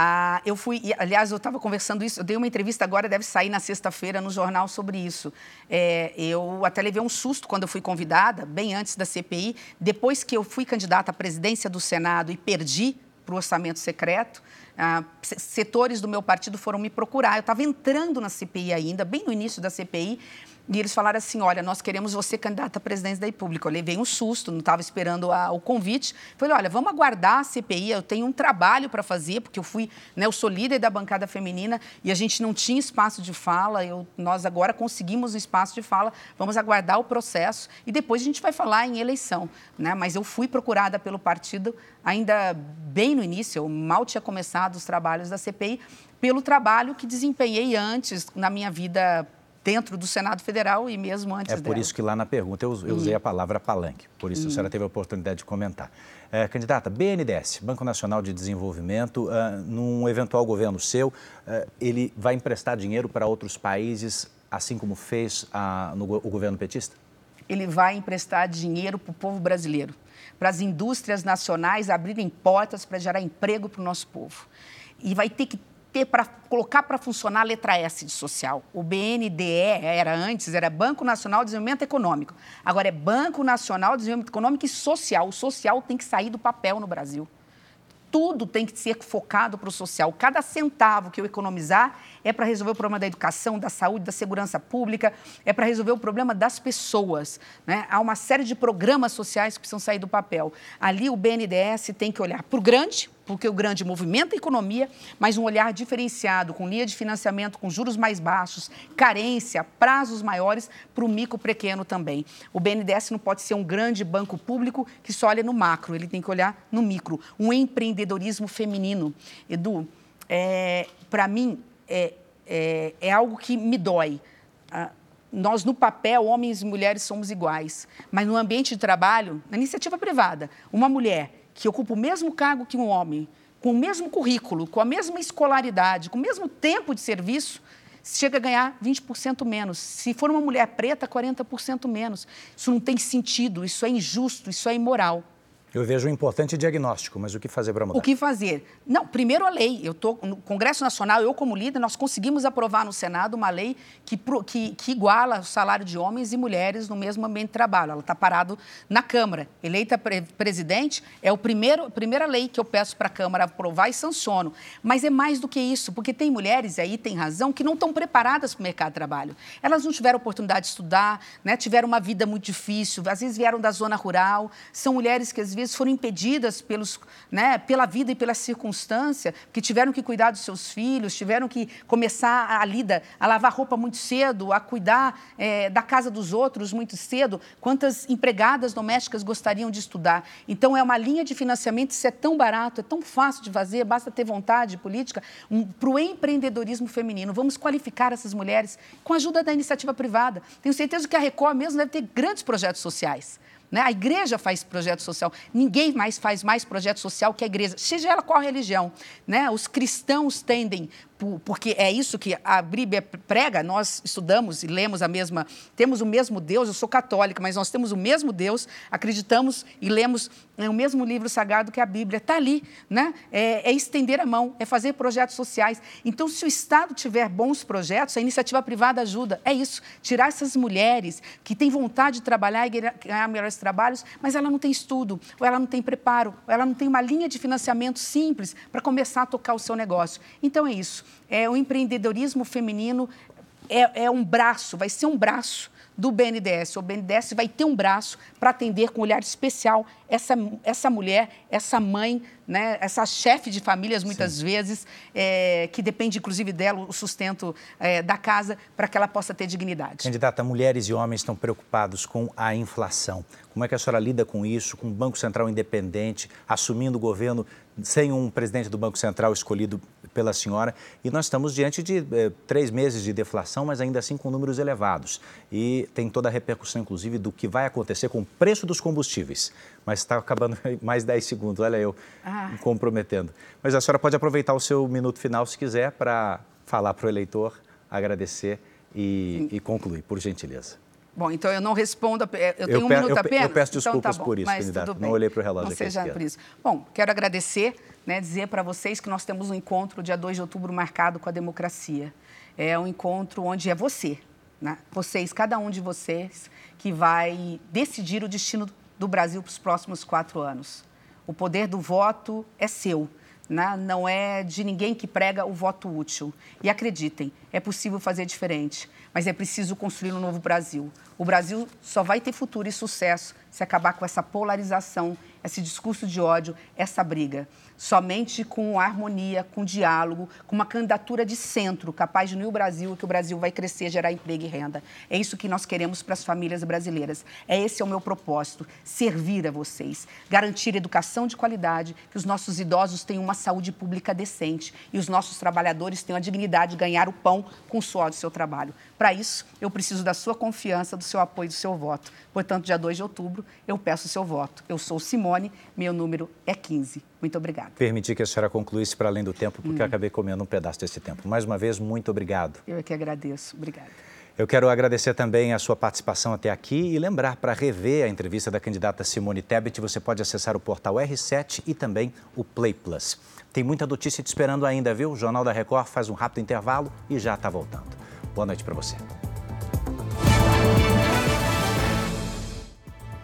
Ah, eu fui, aliás, eu estava conversando isso, eu dei uma entrevista agora, deve sair na sexta-feira no jornal sobre isso. É, eu até levei um susto quando eu fui convidada, bem antes da CPI, depois que eu fui candidata à presidência do Senado e perdi para o orçamento secreto, ah, setores do meu partido foram me procurar. Eu estava entrando na CPI ainda, bem no início da CPI, e eles falaram assim: olha, nós queremos você candidata à presidência da República. Eu levei um susto, não estava esperando a, o convite. Falei: olha, vamos aguardar a CPI, eu tenho um trabalho para fazer, porque eu fui, né, eu sou líder da bancada feminina e a gente não tinha espaço de fala. Eu, nós agora conseguimos um espaço de fala, vamos aguardar o processo e depois a gente vai falar em eleição. Né? Mas eu fui procurada pelo partido ainda bem no início, eu mal tinha começado os trabalhos da CPI, pelo trabalho que desempenhei antes na minha vida dentro do Senado Federal e mesmo antes É por dela. isso que lá na pergunta eu, eu usei a palavra palanque, por isso a senhora teve a oportunidade de comentar. É, candidata, BNDES, Banco Nacional de Desenvolvimento, uh, num eventual governo seu, uh, ele vai emprestar dinheiro para outros países, assim como fez no, o governo petista? Ele vai emprestar dinheiro para o povo brasileiro, para as indústrias nacionais abrirem portas para gerar emprego para o nosso povo. E vai ter que ter para colocar para funcionar a letra S de social. O BNDE era antes, era Banco Nacional de Desenvolvimento Econômico. Agora é Banco Nacional de Desenvolvimento Econômico e Social. O social tem que sair do papel no Brasil tudo tem que ser focado para o social. Cada centavo que eu economizar é para resolver o problema da educação, da saúde, da segurança pública, é para resolver o problema das pessoas. Né? Há uma série de programas sociais que precisam sair do papel. Ali o BNDES tem que olhar para o grande, porque o grande movimenta a economia, mas um olhar diferenciado, com linha de financiamento com juros mais baixos, carência, prazos maiores para o micro pequeno também. O BNDES não pode ser um grande banco público que só olha no macro, ele tem que olhar no micro. Um empreendedorismo feminino. Edu, é, para mim, é, é, é, algo que me dói. Ah, nós, no papel, homens e mulheres somos iguais, mas no ambiente de trabalho, na iniciativa privada, uma mulher que ocupa o mesmo cargo que um homem, com o mesmo currículo, com a mesma escolaridade, com o mesmo tempo de serviço, chega a ganhar 20% menos. Se for uma mulher preta, 40% menos. Isso não tem sentido, isso é injusto, isso é imoral. Eu vejo um importante diagnóstico, mas o que fazer para mudar? O que fazer? Não, primeiro a lei. Eu tô no Congresso Nacional, eu como líder, nós conseguimos aprovar no Senado uma lei que, que, que iguala o salário de homens e mulheres no mesmo ambiente de trabalho. Ela está parado na Câmara. Eleita pre presidente, é a primeira lei que eu peço para a Câmara aprovar e sanciono. Mas é mais do que isso, porque tem mulheres, aí tem razão, que não estão preparadas para o mercado de trabalho. Elas não tiveram oportunidade de estudar, né? tiveram uma vida muito difícil, às vezes vieram da zona rural, são mulheres que às vezes foram impedidas pelos, né, pela vida e pela circunstância, que tiveram que cuidar dos seus filhos, tiveram que começar a lida, a lavar roupa muito cedo, a cuidar é, da casa dos outros muito cedo. Quantas empregadas domésticas gostariam de estudar? Então, é uma linha de financiamento, isso é tão barato, é tão fácil de fazer, basta ter vontade política, um, para o empreendedorismo feminino. Vamos qualificar essas mulheres com a ajuda da iniciativa privada. Tenho certeza que a Record mesmo deve ter grandes projetos sociais. Né? A igreja faz projeto social. Ninguém mais faz mais projeto social que a igreja, seja ela qual religião. Né? Os cristãos tendem porque é isso que a Bíblia prega, nós estudamos e lemos a mesma, temos o mesmo Deus, eu sou católica, mas nós temos o mesmo Deus, acreditamos e lemos o mesmo livro sagrado que a Bíblia, está ali, né? É, é, estender a mão, é fazer projetos sociais. Então, se o Estado tiver bons projetos, a iniciativa privada ajuda, é isso, tirar essas mulheres que têm vontade de trabalhar e ganhar melhores trabalhos, mas ela não tem estudo, ou ela não tem preparo, ou ela não tem uma linha de financiamento simples para começar a tocar o seu negócio. Então, é isso é, o empreendedorismo feminino é, é um braço, vai ser um braço do BNDES. O BNDES vai ter um braço para atender com um olhar especial essa, essa mulher, essa mãe, né, essa chefe de famílias, muitas Sim. vezes, é, que depende, inclusive, dela, o sustento é, da casa, para que ela possa ter dignidade. Candidata, mulheres e homens estão preocupados com a inflação. Como é que a senhora lida com isso, com o Banco Central independente, assumindo o governo sem um presidente do Banco Central escolhido pela senhora. E nós estamos diante de eh, três meses de deflação, mas ainda assim com números elevados. E tem toda a repercussão, inclusive, do que vai acontecer com o preço dos combustíveis. Mas está acabando mais 10 segundos, olha eu ah. me comprometendo. Mas a senhora pode aproveitar o seu minuto final, se quiser, para falar para o eleitor, agradecer e, e concluir, por gentileza. Bom, então eu não respondo, eu tenho eu um minuto eu, apenas? Eu peço desculpas então, tá por isso, candidato. Não olhei para o relógio não aqui. Seja por isso. Bom, quero agradecer né, dizer para vocês que nós temos um encontro dia 2 de outubro marcado com a democracia. É um encontro onde é você, né? vocês, cada um de vocês, que vai decidir o destino do Brasil para os próximos quatro anos. O poder do voto é seu. Né? não é de ninguém que prega o voto útil. E acreditem, é possível fazer diferente, mas é preciso construir um novo Brasil. O Brasil só vai ter futuro e sucesso se acabar com essa polarização, esse discurso de ódio, essa briga somente com harmonia, com diálogo, com uma candidatura de centro, capaz de unir o Brasil, que o Brasil vai crescer, gerar emprego e renda. É isso que nós queremos para as famílias brasileiras. É esse é o meu propósito, servir a vocês, garantir educação de qualidade, que os nossos idosos tenham uma saúde pública decente e os nossos trabalhadores tenham a dignidade de ganhar o pão com o suor do seu trabalho. Para isso, eu preciso da sua confiança, do seu apoio, do seu voto. Portanto, dia 2 de outubro, eu peço o seu voto. Eu sou Simone, meu número é 15. Muito obrigada. Permiti que a senhora concluísse para além do tempo, porque hum. eu acabei comendo um pedaço desse tempo. Mais uma vez, muito obrigado. Eu é que agradeço. Obrigada. Eu quero agradecer também a sua participação até aqui e lembrar para rever a entrevista da candidata Simone Tebet, você pode acessar o portal R7 e também o Play Plus. Tem muita notícia te esperando ainda, viu? O Jornal da Record faz um rápido intervalo e já está voltando. Boa noite para você.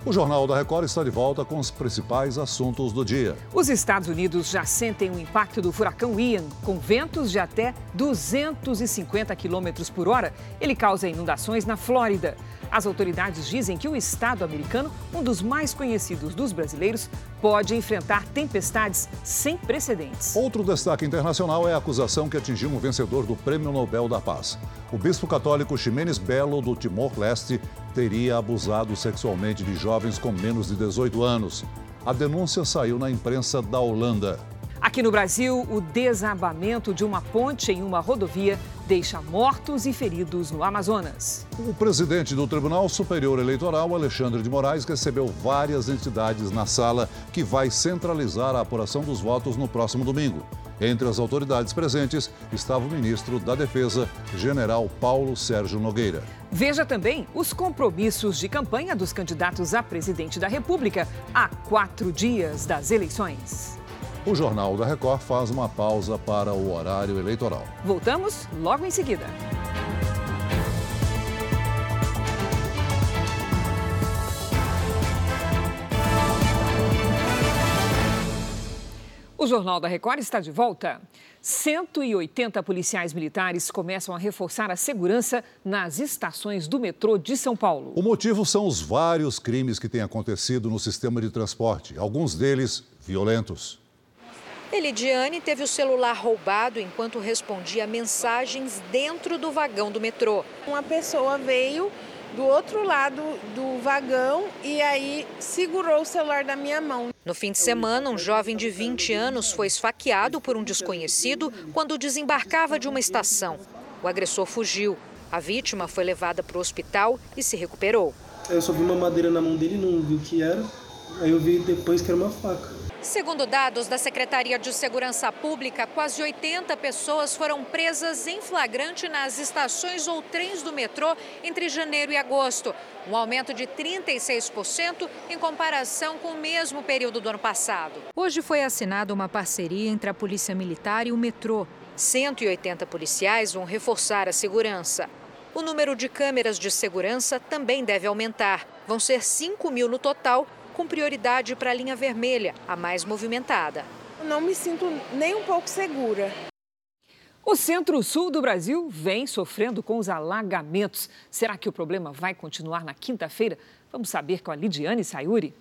O Jornal da Record está de volta com os principais assuntos do dia. Os Estados Unidos já sentem o impacto do furacão Ian, com ventos de até 250 km por hora. Ele causa inundações na Flórida. As autoridades dizem que o estado americano, um dos mais conhecidos dos brasileiros, pode enfrentar tempestades sem precedentes. Outro destaque internacional é a acusação que atingiu um vencedor do Prêmio Nobel da Paz. O bispo católico Ximenes Belo, do Timor-Leste, teria abusado sexualmente de jovens com menos de 18 anos. A denúncia saiu na imprensa da Holanda. Aqui no Brasil, o desabamento de uma ponte em uma rodovia deixa mortos e feridos no Amazonas. O presidente do Tribunal Superior Eleitoral, Alexandre de Moraes, recebeu várias entidades na sala que vai centralizar a apuração dos votos no próximo domingo. Entre as autoridades presentes estava o ministro da Defesa, general Paulo Sérgio Nogueira. Veja também os compromissos de campanha dos candidatos a presidente da República a quatro dias das eleições. O Jornal da Record faz uma pausa para o horário eleitoral. Voltamos logo em seguida. O Jornal da Record está de volta. 180 policiais militares começam a reforçar a segurança nas estações do metrô de São Paulo. O motivo são os vários crimes que têm acontecido no sistema de transporte, alguns deles violentos. Elidiane teve o celular roubado enquanto respondia mensagens dentro do vagão do metrô. Uma pessoa veio do outro lado do vagão e aí segurou o celular da minha mão. No fim de semana, um jovem de 20 anos foi esfaqueado por um desconhecido quando desembarcava de uma estação. O agressor fugiu. A vítima foi levada para o hospital e se recuperou. Eu só vi uma madeira na mão dele, não vi o que era. Aí eu vi depois que era uma faca. Segundo dados da Secretaria de Segurança Pública, quase 80 pessoas foram presas em flagrante nas estações ou trens do metrô entre janeiro e agosto, um aumento de 36% em comparação com o mesmo período do ano passado. Hoje foi assinada uma parceria entre a Polícia Militar e o metrô. 180 policiais vão reforçar a segurança. O número de câmeras de segurança também deve aumentar. Vão ser 5 mil no total com prioridade para a linha vermelha, a mais movimentada. Não me sinto nem um pouco segura. O centro-sul do Brasil vem sofrendo com os alagamentos. Será que o problema vai continuar na quinta-feira? Vamos saber com a Lidiane Sayuri.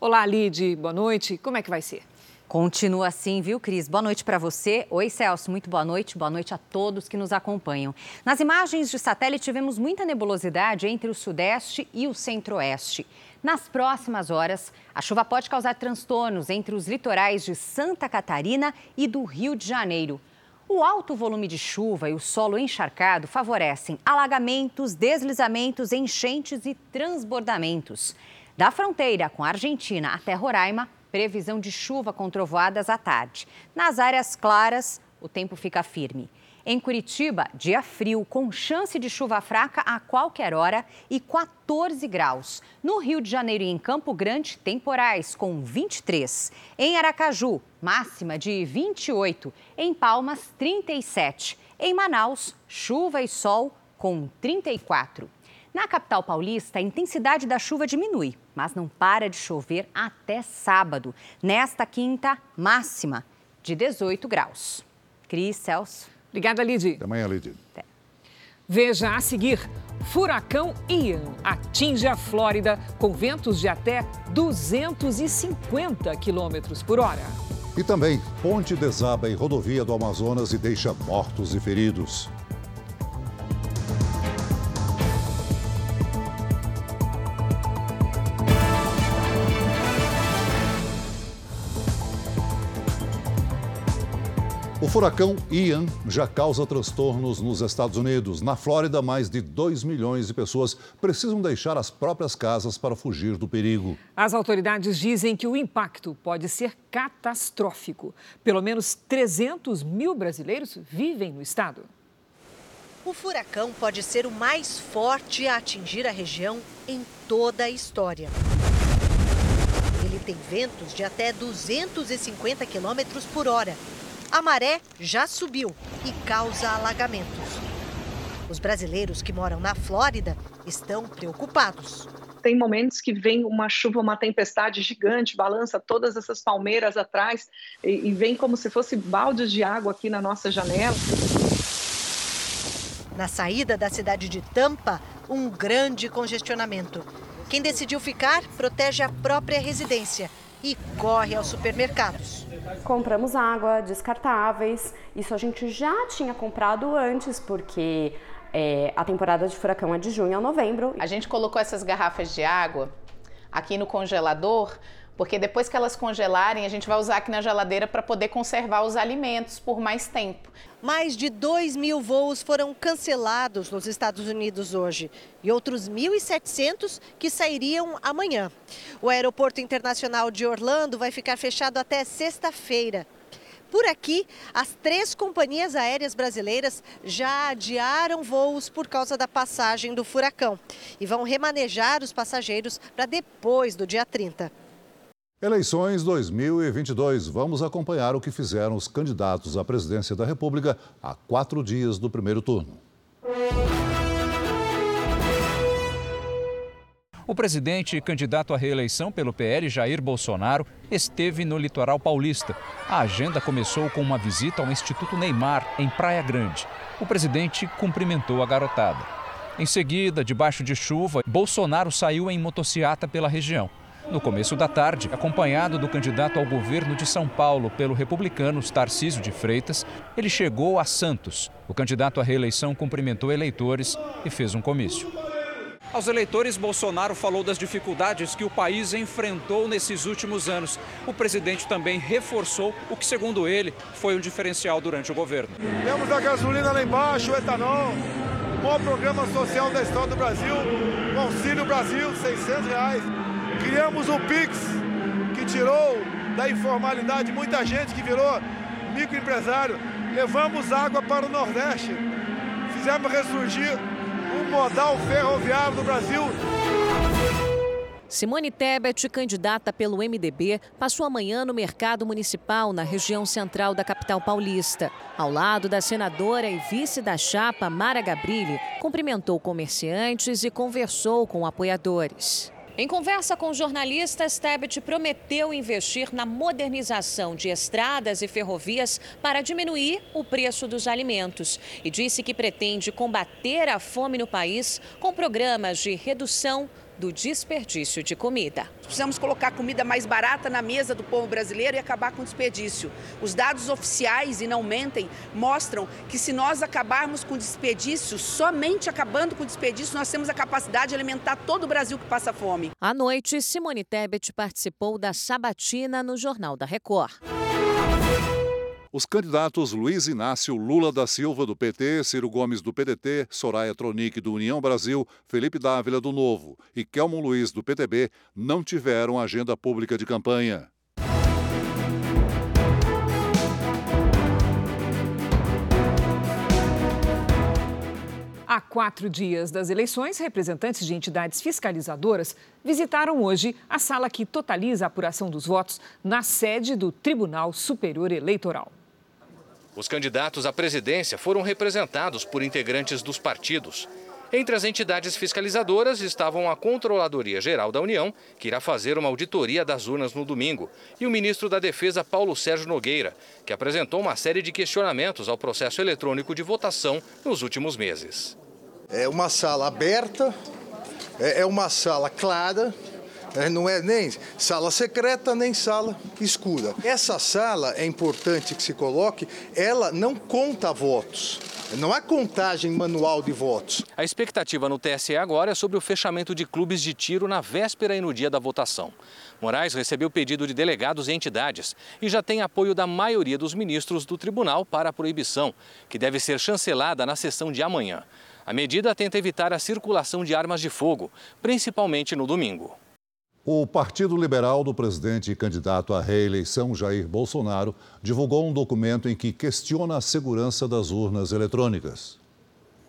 Olá, Lid, boa noite. Como é que vai ser? Continua assim, viu, Cris? Boa noite para você. Oi, Celso, muito boa noite. Boa noite a todos que nos acompanham. Nas imagens de satélite, tivemos muita nebulosidade entre o sudeste e o centro-oeste. Nas próximas horas, a chuva pode causar transtornos entre os litorais de Santa Catarina e do Rio de Janeiro. O alto volume de chuva e o solo encharcado favorecem alagamentos, deslizamentos, enchentes e transbordamentos. Da fronteira com a Argentina até Roraima, previsão de chuva com trovoadas à tarde. Nas áreas claras, o tempo fica firme. Em Curitiba, dia frio, com chance de chuva fraca a qualquer hora e 14 graus. No Rio de Janeiro e em Campo Grande, temporais com 23. Em Aracaju, máxima de 28. Em Palmas, 37. Em Manaus, chuva e sol com 34. Na capital paulista, a intensidade da chuva diminui, mas não para de chover até sábado. Nesta quinta, máxima de 18 graus. Cris Celso. Obrigada, Lid. Até amanhã, Lid. Veja a seguir: furacão Ian atinge a Flórida com ventos de até 250 quilômetros por hora. E também, ponte desaba em rodovia do Amazonas e deixa mortos e feridos. O furacão Ian já causa transtornos nos Estados Unidos. Na Flórida, mais de 2 milhões de pessoas precisam deixar as próprias casas para fugir do perigo. As autoridades dizem que o impacto pode ser catastrófico. Pelo menos 300 mil brasileiros vivem no estado. O furacão pode ser o mais forte a atingir a região em toda a história. Ele tem ventos de até 250 quilômetros por hora a maré já subiu e causa alagamentos. Os brasileiros que moram na Flórida estão preocupados. Tem momentos que vem uma chuva, uma tempestade gigante, balança todas essas palmeiras atrás e, e vem como se fosse baldes de água aqui na nossa janela. Na saída da cidade de Tampa, um grande congestionamento. Quem decidiu ficar protege a própria residência e corre aos supermercados. Compramos água descartáveis. Isso a gente já tinha comprado antes, porque é, a temporada de furacão é de junho a novembro. A gente colocou essas garrafas de água aqui no congelador porque depois que elas congelarem, a gente vai usar aqui na geladeira para poder conservar os alimentos por mais tempo. Mais de 2 mil voos foram cancelados nos Estados Unidos hoje e outros 1.700 que sairiam amanhã. O Aeroporto Internacional de Orlando vai ficar fechado até sexta-feira. Por aqui, as três companhias aéreas brasileiras já adiaram voos por causa da passagem do furacão e vão remanejar os passageiros para depois do dia 30. Eleições 2022. Vamos acompanhar o que fizeram os candidatos à presidência da República há quatro dias do primeiro turno. O presidente candidato à reeleição pelo PL, Jair Bolsonaro, esteve no litoral paulista. A agenda começou com uma visita ao Instituto Neymar, em Praia Grande. O presidente cumprimentou a garotada. Em seguida, debaixo de chuva, Bolsonaro saiu em motociata pela região. No começo da tarde, acompanhado do candidato ao governo de São Paulo pelo republicano Tarcísio de Freitas, ele chegou a Santos. O candidato à reeleição cumprimentou eleitores e fez um comício. Aos eleitores, Bolsonaro falou das dificuldades que o país enfrentou nesses últimos anos. O presidente também reforçou o que, segundo ele, foi um diferencial durante o governo. Temos a gasolina lá embaixo, o etanol, o maior programa social da história do Brasil, o Auxílio Brasil, 600 reais. Criamos o PIX, que tirou da informalidade muita gente que virou microempresário. Levamos água para o Nordeste. Fizemos ressurgir o modal ferroviário do Brasil. Simone Tebet, candidata pelo MDB, passou amanhã no mercado municipal na região central da capital paulista. Ao lado da senadora e vice da chapa, Mara Gabrilli, cumprimentou comerciantes e conversou com apoiadores. Em conversa com jornalistas, Tebet prometeu investir na modernização de estradas e ferrovias para diminuir o preço dos alimentos e disse que pretende combater a fome no país com programas de redução do desperdício de comida. Precisamos colocar comida mais barata na mesa do povo brasileiro e acabar com o desperdício. Os dados oficiais, e não mentem, mostram que se nós acabarmos com o desperdício, somente acabando com o desperdício, nós temos a capacidade de alimentar todo o Brasil que passa fome. À noite, Simone Tebet participou da sabatina no Jornal da Record. Os candidatos Luiz Inácio Lula da Silva, do PT, Ciro Gomes, do PDT, Soraya Tronic, do União Brasil, Felipe Dávila, do Novo e Kelmon Luiz, do PTB, não tiveram agenda pública de campanha. Há quatro dias das eleições, representantes de entidades fiscalizadoras visitaram hoje a sala que totaliza a apuração dos votos na sede do Tribunal Superior Eleitoral. Os candidatos à presidência foram representados por integrantes dos partidos. Entre as entidades fiscalizadoras estavam a Controladoria Geral da União, que irá fazer uma auditoria das urnas no domingo, e o ministro da Defesa, Paulo Sérgio Nogueira, que apresentou uma série de questionamentos ao processo eletrônico de votação nos últimos meses. É uma sala aberta, é uma sala clara, é, não é nem sala secreta, nem sala escura. Essa sala, é importante que se coloque, ela não conta votos. Não há contagem manual de votos. A expectativa no TSE agora é sobre o fechamento de clubes de tiro na véspera e no dia da votação. Moraes recebeu pedido de delegados e entidades e já tem apoio da maioria dos ministros do tribunal para a proibição, que deve ser chancelada na sessão de amanhã. A medida tenta evitar a circulação de armas de fogo, principalmente no domingo. O Partido Liberal do presidente e candidato à reeleição Jair Bolsonaro divulgou um documento em que questiona a segurança das urnas eletrônicas.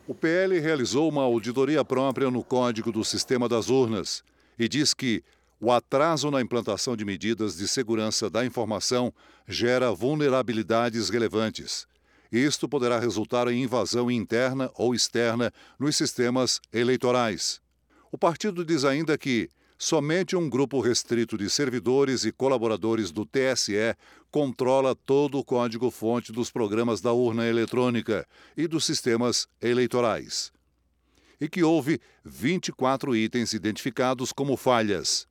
O PL realizou uma auditoria própria no código do sistema das urnas e diz que o atraso na implantação de medidas de segurança da informação gera vulnerabilidades relevantes. Isto poderá resultar em invasão interna ou externa nos sistemas eleitorais. O partido diz ainda que somente um grupo restrito de servidores e colaboradores do TSE controla todo o código-fonte dos programas da urna eletrônica e dos sistemas eleitorais. E que houve 24 itens identificados como falhas.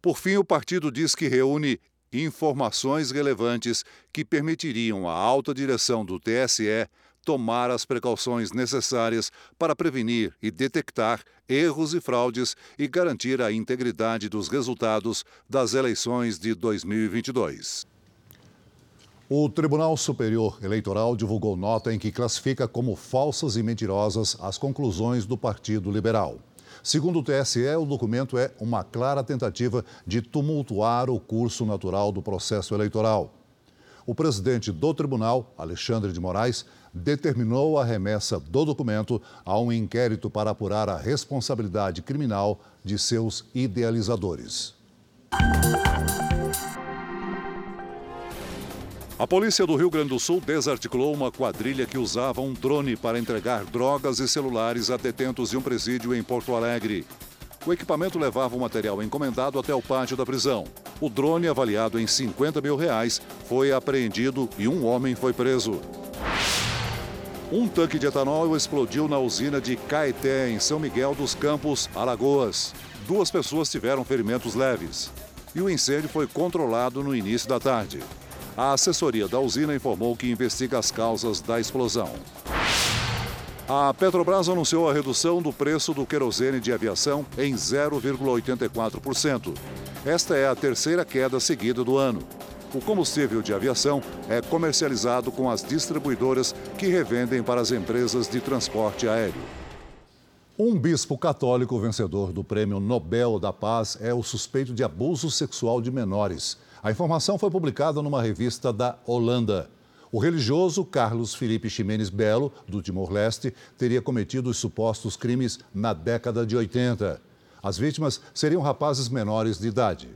Por fim, o partido diz que reúne informações relevantes que permitiriam à alta direção do TSE tomar as precauções necessárias para prevenir e detectar erros e fraudes e garantir a integridade dos resultados das eleições de 2022. O Tribunal Superior Eleitoral divulgou nota em que classifica como falsas e mentirosas as conclusões do Partido Liberal. Segundo o TSE, o documento é uma clara tentativa de tumultuar o curso natural do processo eleitoral. O presidente do tribunal, Alexandre de Moraes, determinou a remessa do documento a um inquérito para apurar a responsabilidade criminal de seus idealizadores. A polícia do Rio Grande do Sul desarticulou uma quadrilha que usava um drone para entregar drogas e celulares a detentos de um presídio em Porto Alegre. O equipamento levava o material encomendado até o pátio da prisão. O drone, avaliado em 50 mil reais, foi apreendido e um homem foi preso. Um tanque de etanol explodiu na usina de Caeté, em São Miguel dos Campos, Alagoas. Duas pessoas tiveram ferimentos leves. E o incêndio foi controlado no início da tarde. A assessoria da usina informou que investiga as causas da explosão. A Petrobras anunciou a redução do preço do querosene de aviação em 0,84%. Esta é a terceira queda seguida do ano. O combustível de aviação é comercializado com as distribuidoras que revendem para as empresas de transporte aéreo. Um bispo católico vencedor do Prêmio Nobel da Paz é o suspeito de abuso sexual de menores. A informação foi publicada numa revista da Holanda. O religioso Carlos Felipe Ximenes Belo, do Timor-Leste, teria cometido os supostos crimes na década de 80. As vítimas seriam rapazes menores de idade.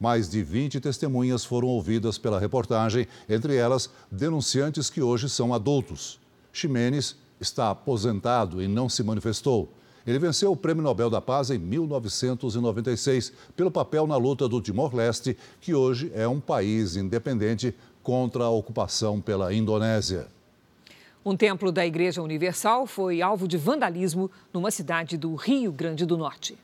Mais de 20 testemunhas foram ouvidas pela reportagem, entre elas denunciantes que hoje são adultos. Ximenes está aposentado e não se manifestou. Ele venceu o Prêmio Nobel da Paz em 1996 pelo papel na luta do Timor-Leste, que hoje é um país independente contra a ocupação pela Indonésia. Um templo da Igreja Universal foi alvo de vandalismo numa cidade do Rio Grande do Norte.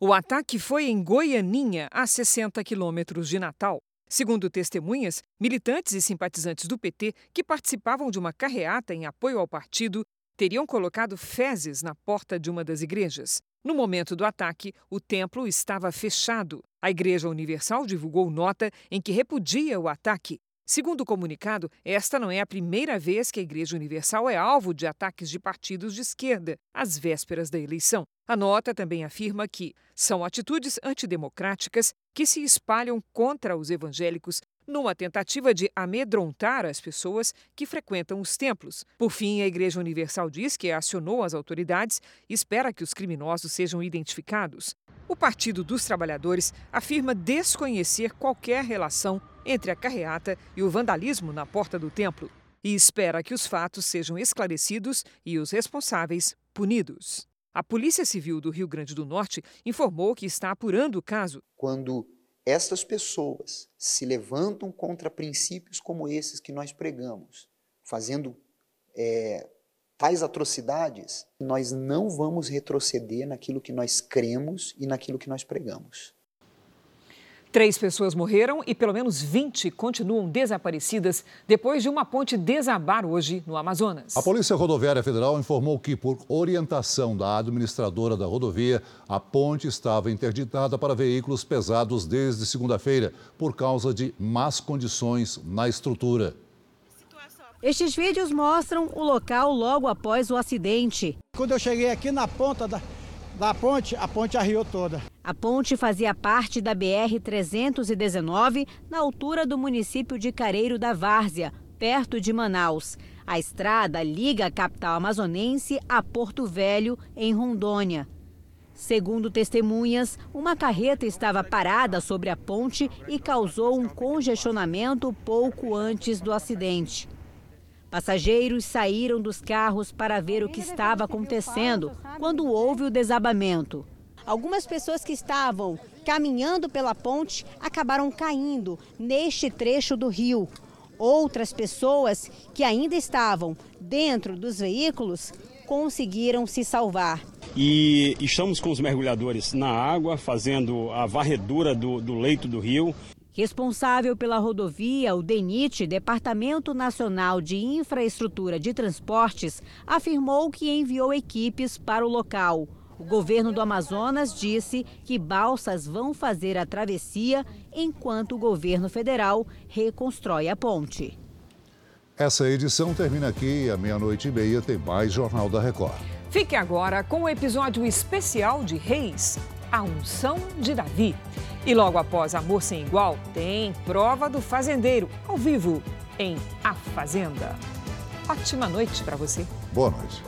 O ataque foi em Goianinha, a 60 quilômetros de Natal. Segundo testemunhas, militantes e simpatizantes do PT que participavam de uma carreata em apoio ao partido teriam colocado fezes na porta de uma das igrejas. No momento do ataque, o templo estava fechado. A Igreja Universal divulgou nota em que repudia o ataque. Segundo o comunicado, esta não é a primeira vez que a Igreja Universal é alvo de ataques de partidos de esquerda, às vésperas da eleição. A nota também afirma que são atitudes antidemocráticas que se espalham contra os evangélicos numa tentativa de amedrontar as pessoas que frequentam os templos. Por fim, a Igreja Universal diz que acionou as autoridades e espera que os criminosos sejam identificados. O Partido dos Trabalhadores afirma desconhecer qualquer relação entre a carreata e o vandalismo na porta do templo e espera que os fatos sejam esclarecidos e os responsáveis punidos. A Polícia Civil do Rio Grande do Norte informou que está apurando o caso. Quando estas pessoas se levantam contra princípios como esses que nós pregamos, fazendo é, tais atrocidades, nós não vamos retroceder naquilo que nós cremos e naquilo que nós pregamos. Três pessoas morreram e pelo menos 20 continuam desaparecidas depois de uma ponte desabar hoje no Amazonas. A Polícia Rodoviária Federal informou que, por orientação da administradora da rodovia, a ponte estava interditada para veículos pesados desde segunda-feira por causa de más condições na estrutura. Estes vídeos mostram o local logo após o acidente. Quando eu cheguei aqui na ponta da, da ponte, a ponte arriou toda. A ponte fazia parte da BR-319, na altura do município de Careiro da Várzea, perto de Manaus. A estrada liga a capital amazonense a Porto Velho, em Rondônia. Segundo testemunhas, uma carreta estava parada sobre a ponte e causou um congestionamento pouco antes do acidente. Passageiros saíram dos carros para ver o que estava acontecendo quando houve o desabamento. Algumas pessoas que estavam caminhando pela ponte acabaram caindo neste trecho do rio. Outras pessoas que ainda estavam dentro dos veículos conseguiram se salvar. E estamos com os mergulhadores na água, fazendo a varredura do, do leito do rio. Responsável pela rodovia, o DENIT, Departamento Nacional de Infraestrutura de Transportes, afirmou que enviou equipes para o local. O governo do Amazonas disse que balsas vão fazer a travessia enquanto o governo federal reconstrói a ponte. Essa edição termina aqui. À meia-noite e meia tem mais Jornal da Record. Fique agora com o episódio especial de Reis, a unção de Davi. E logo após Amor Sem Igual, tem Prova do Fazendeiro, ao vivo, em A Fazenda. Ótima noite para você. Boa noite.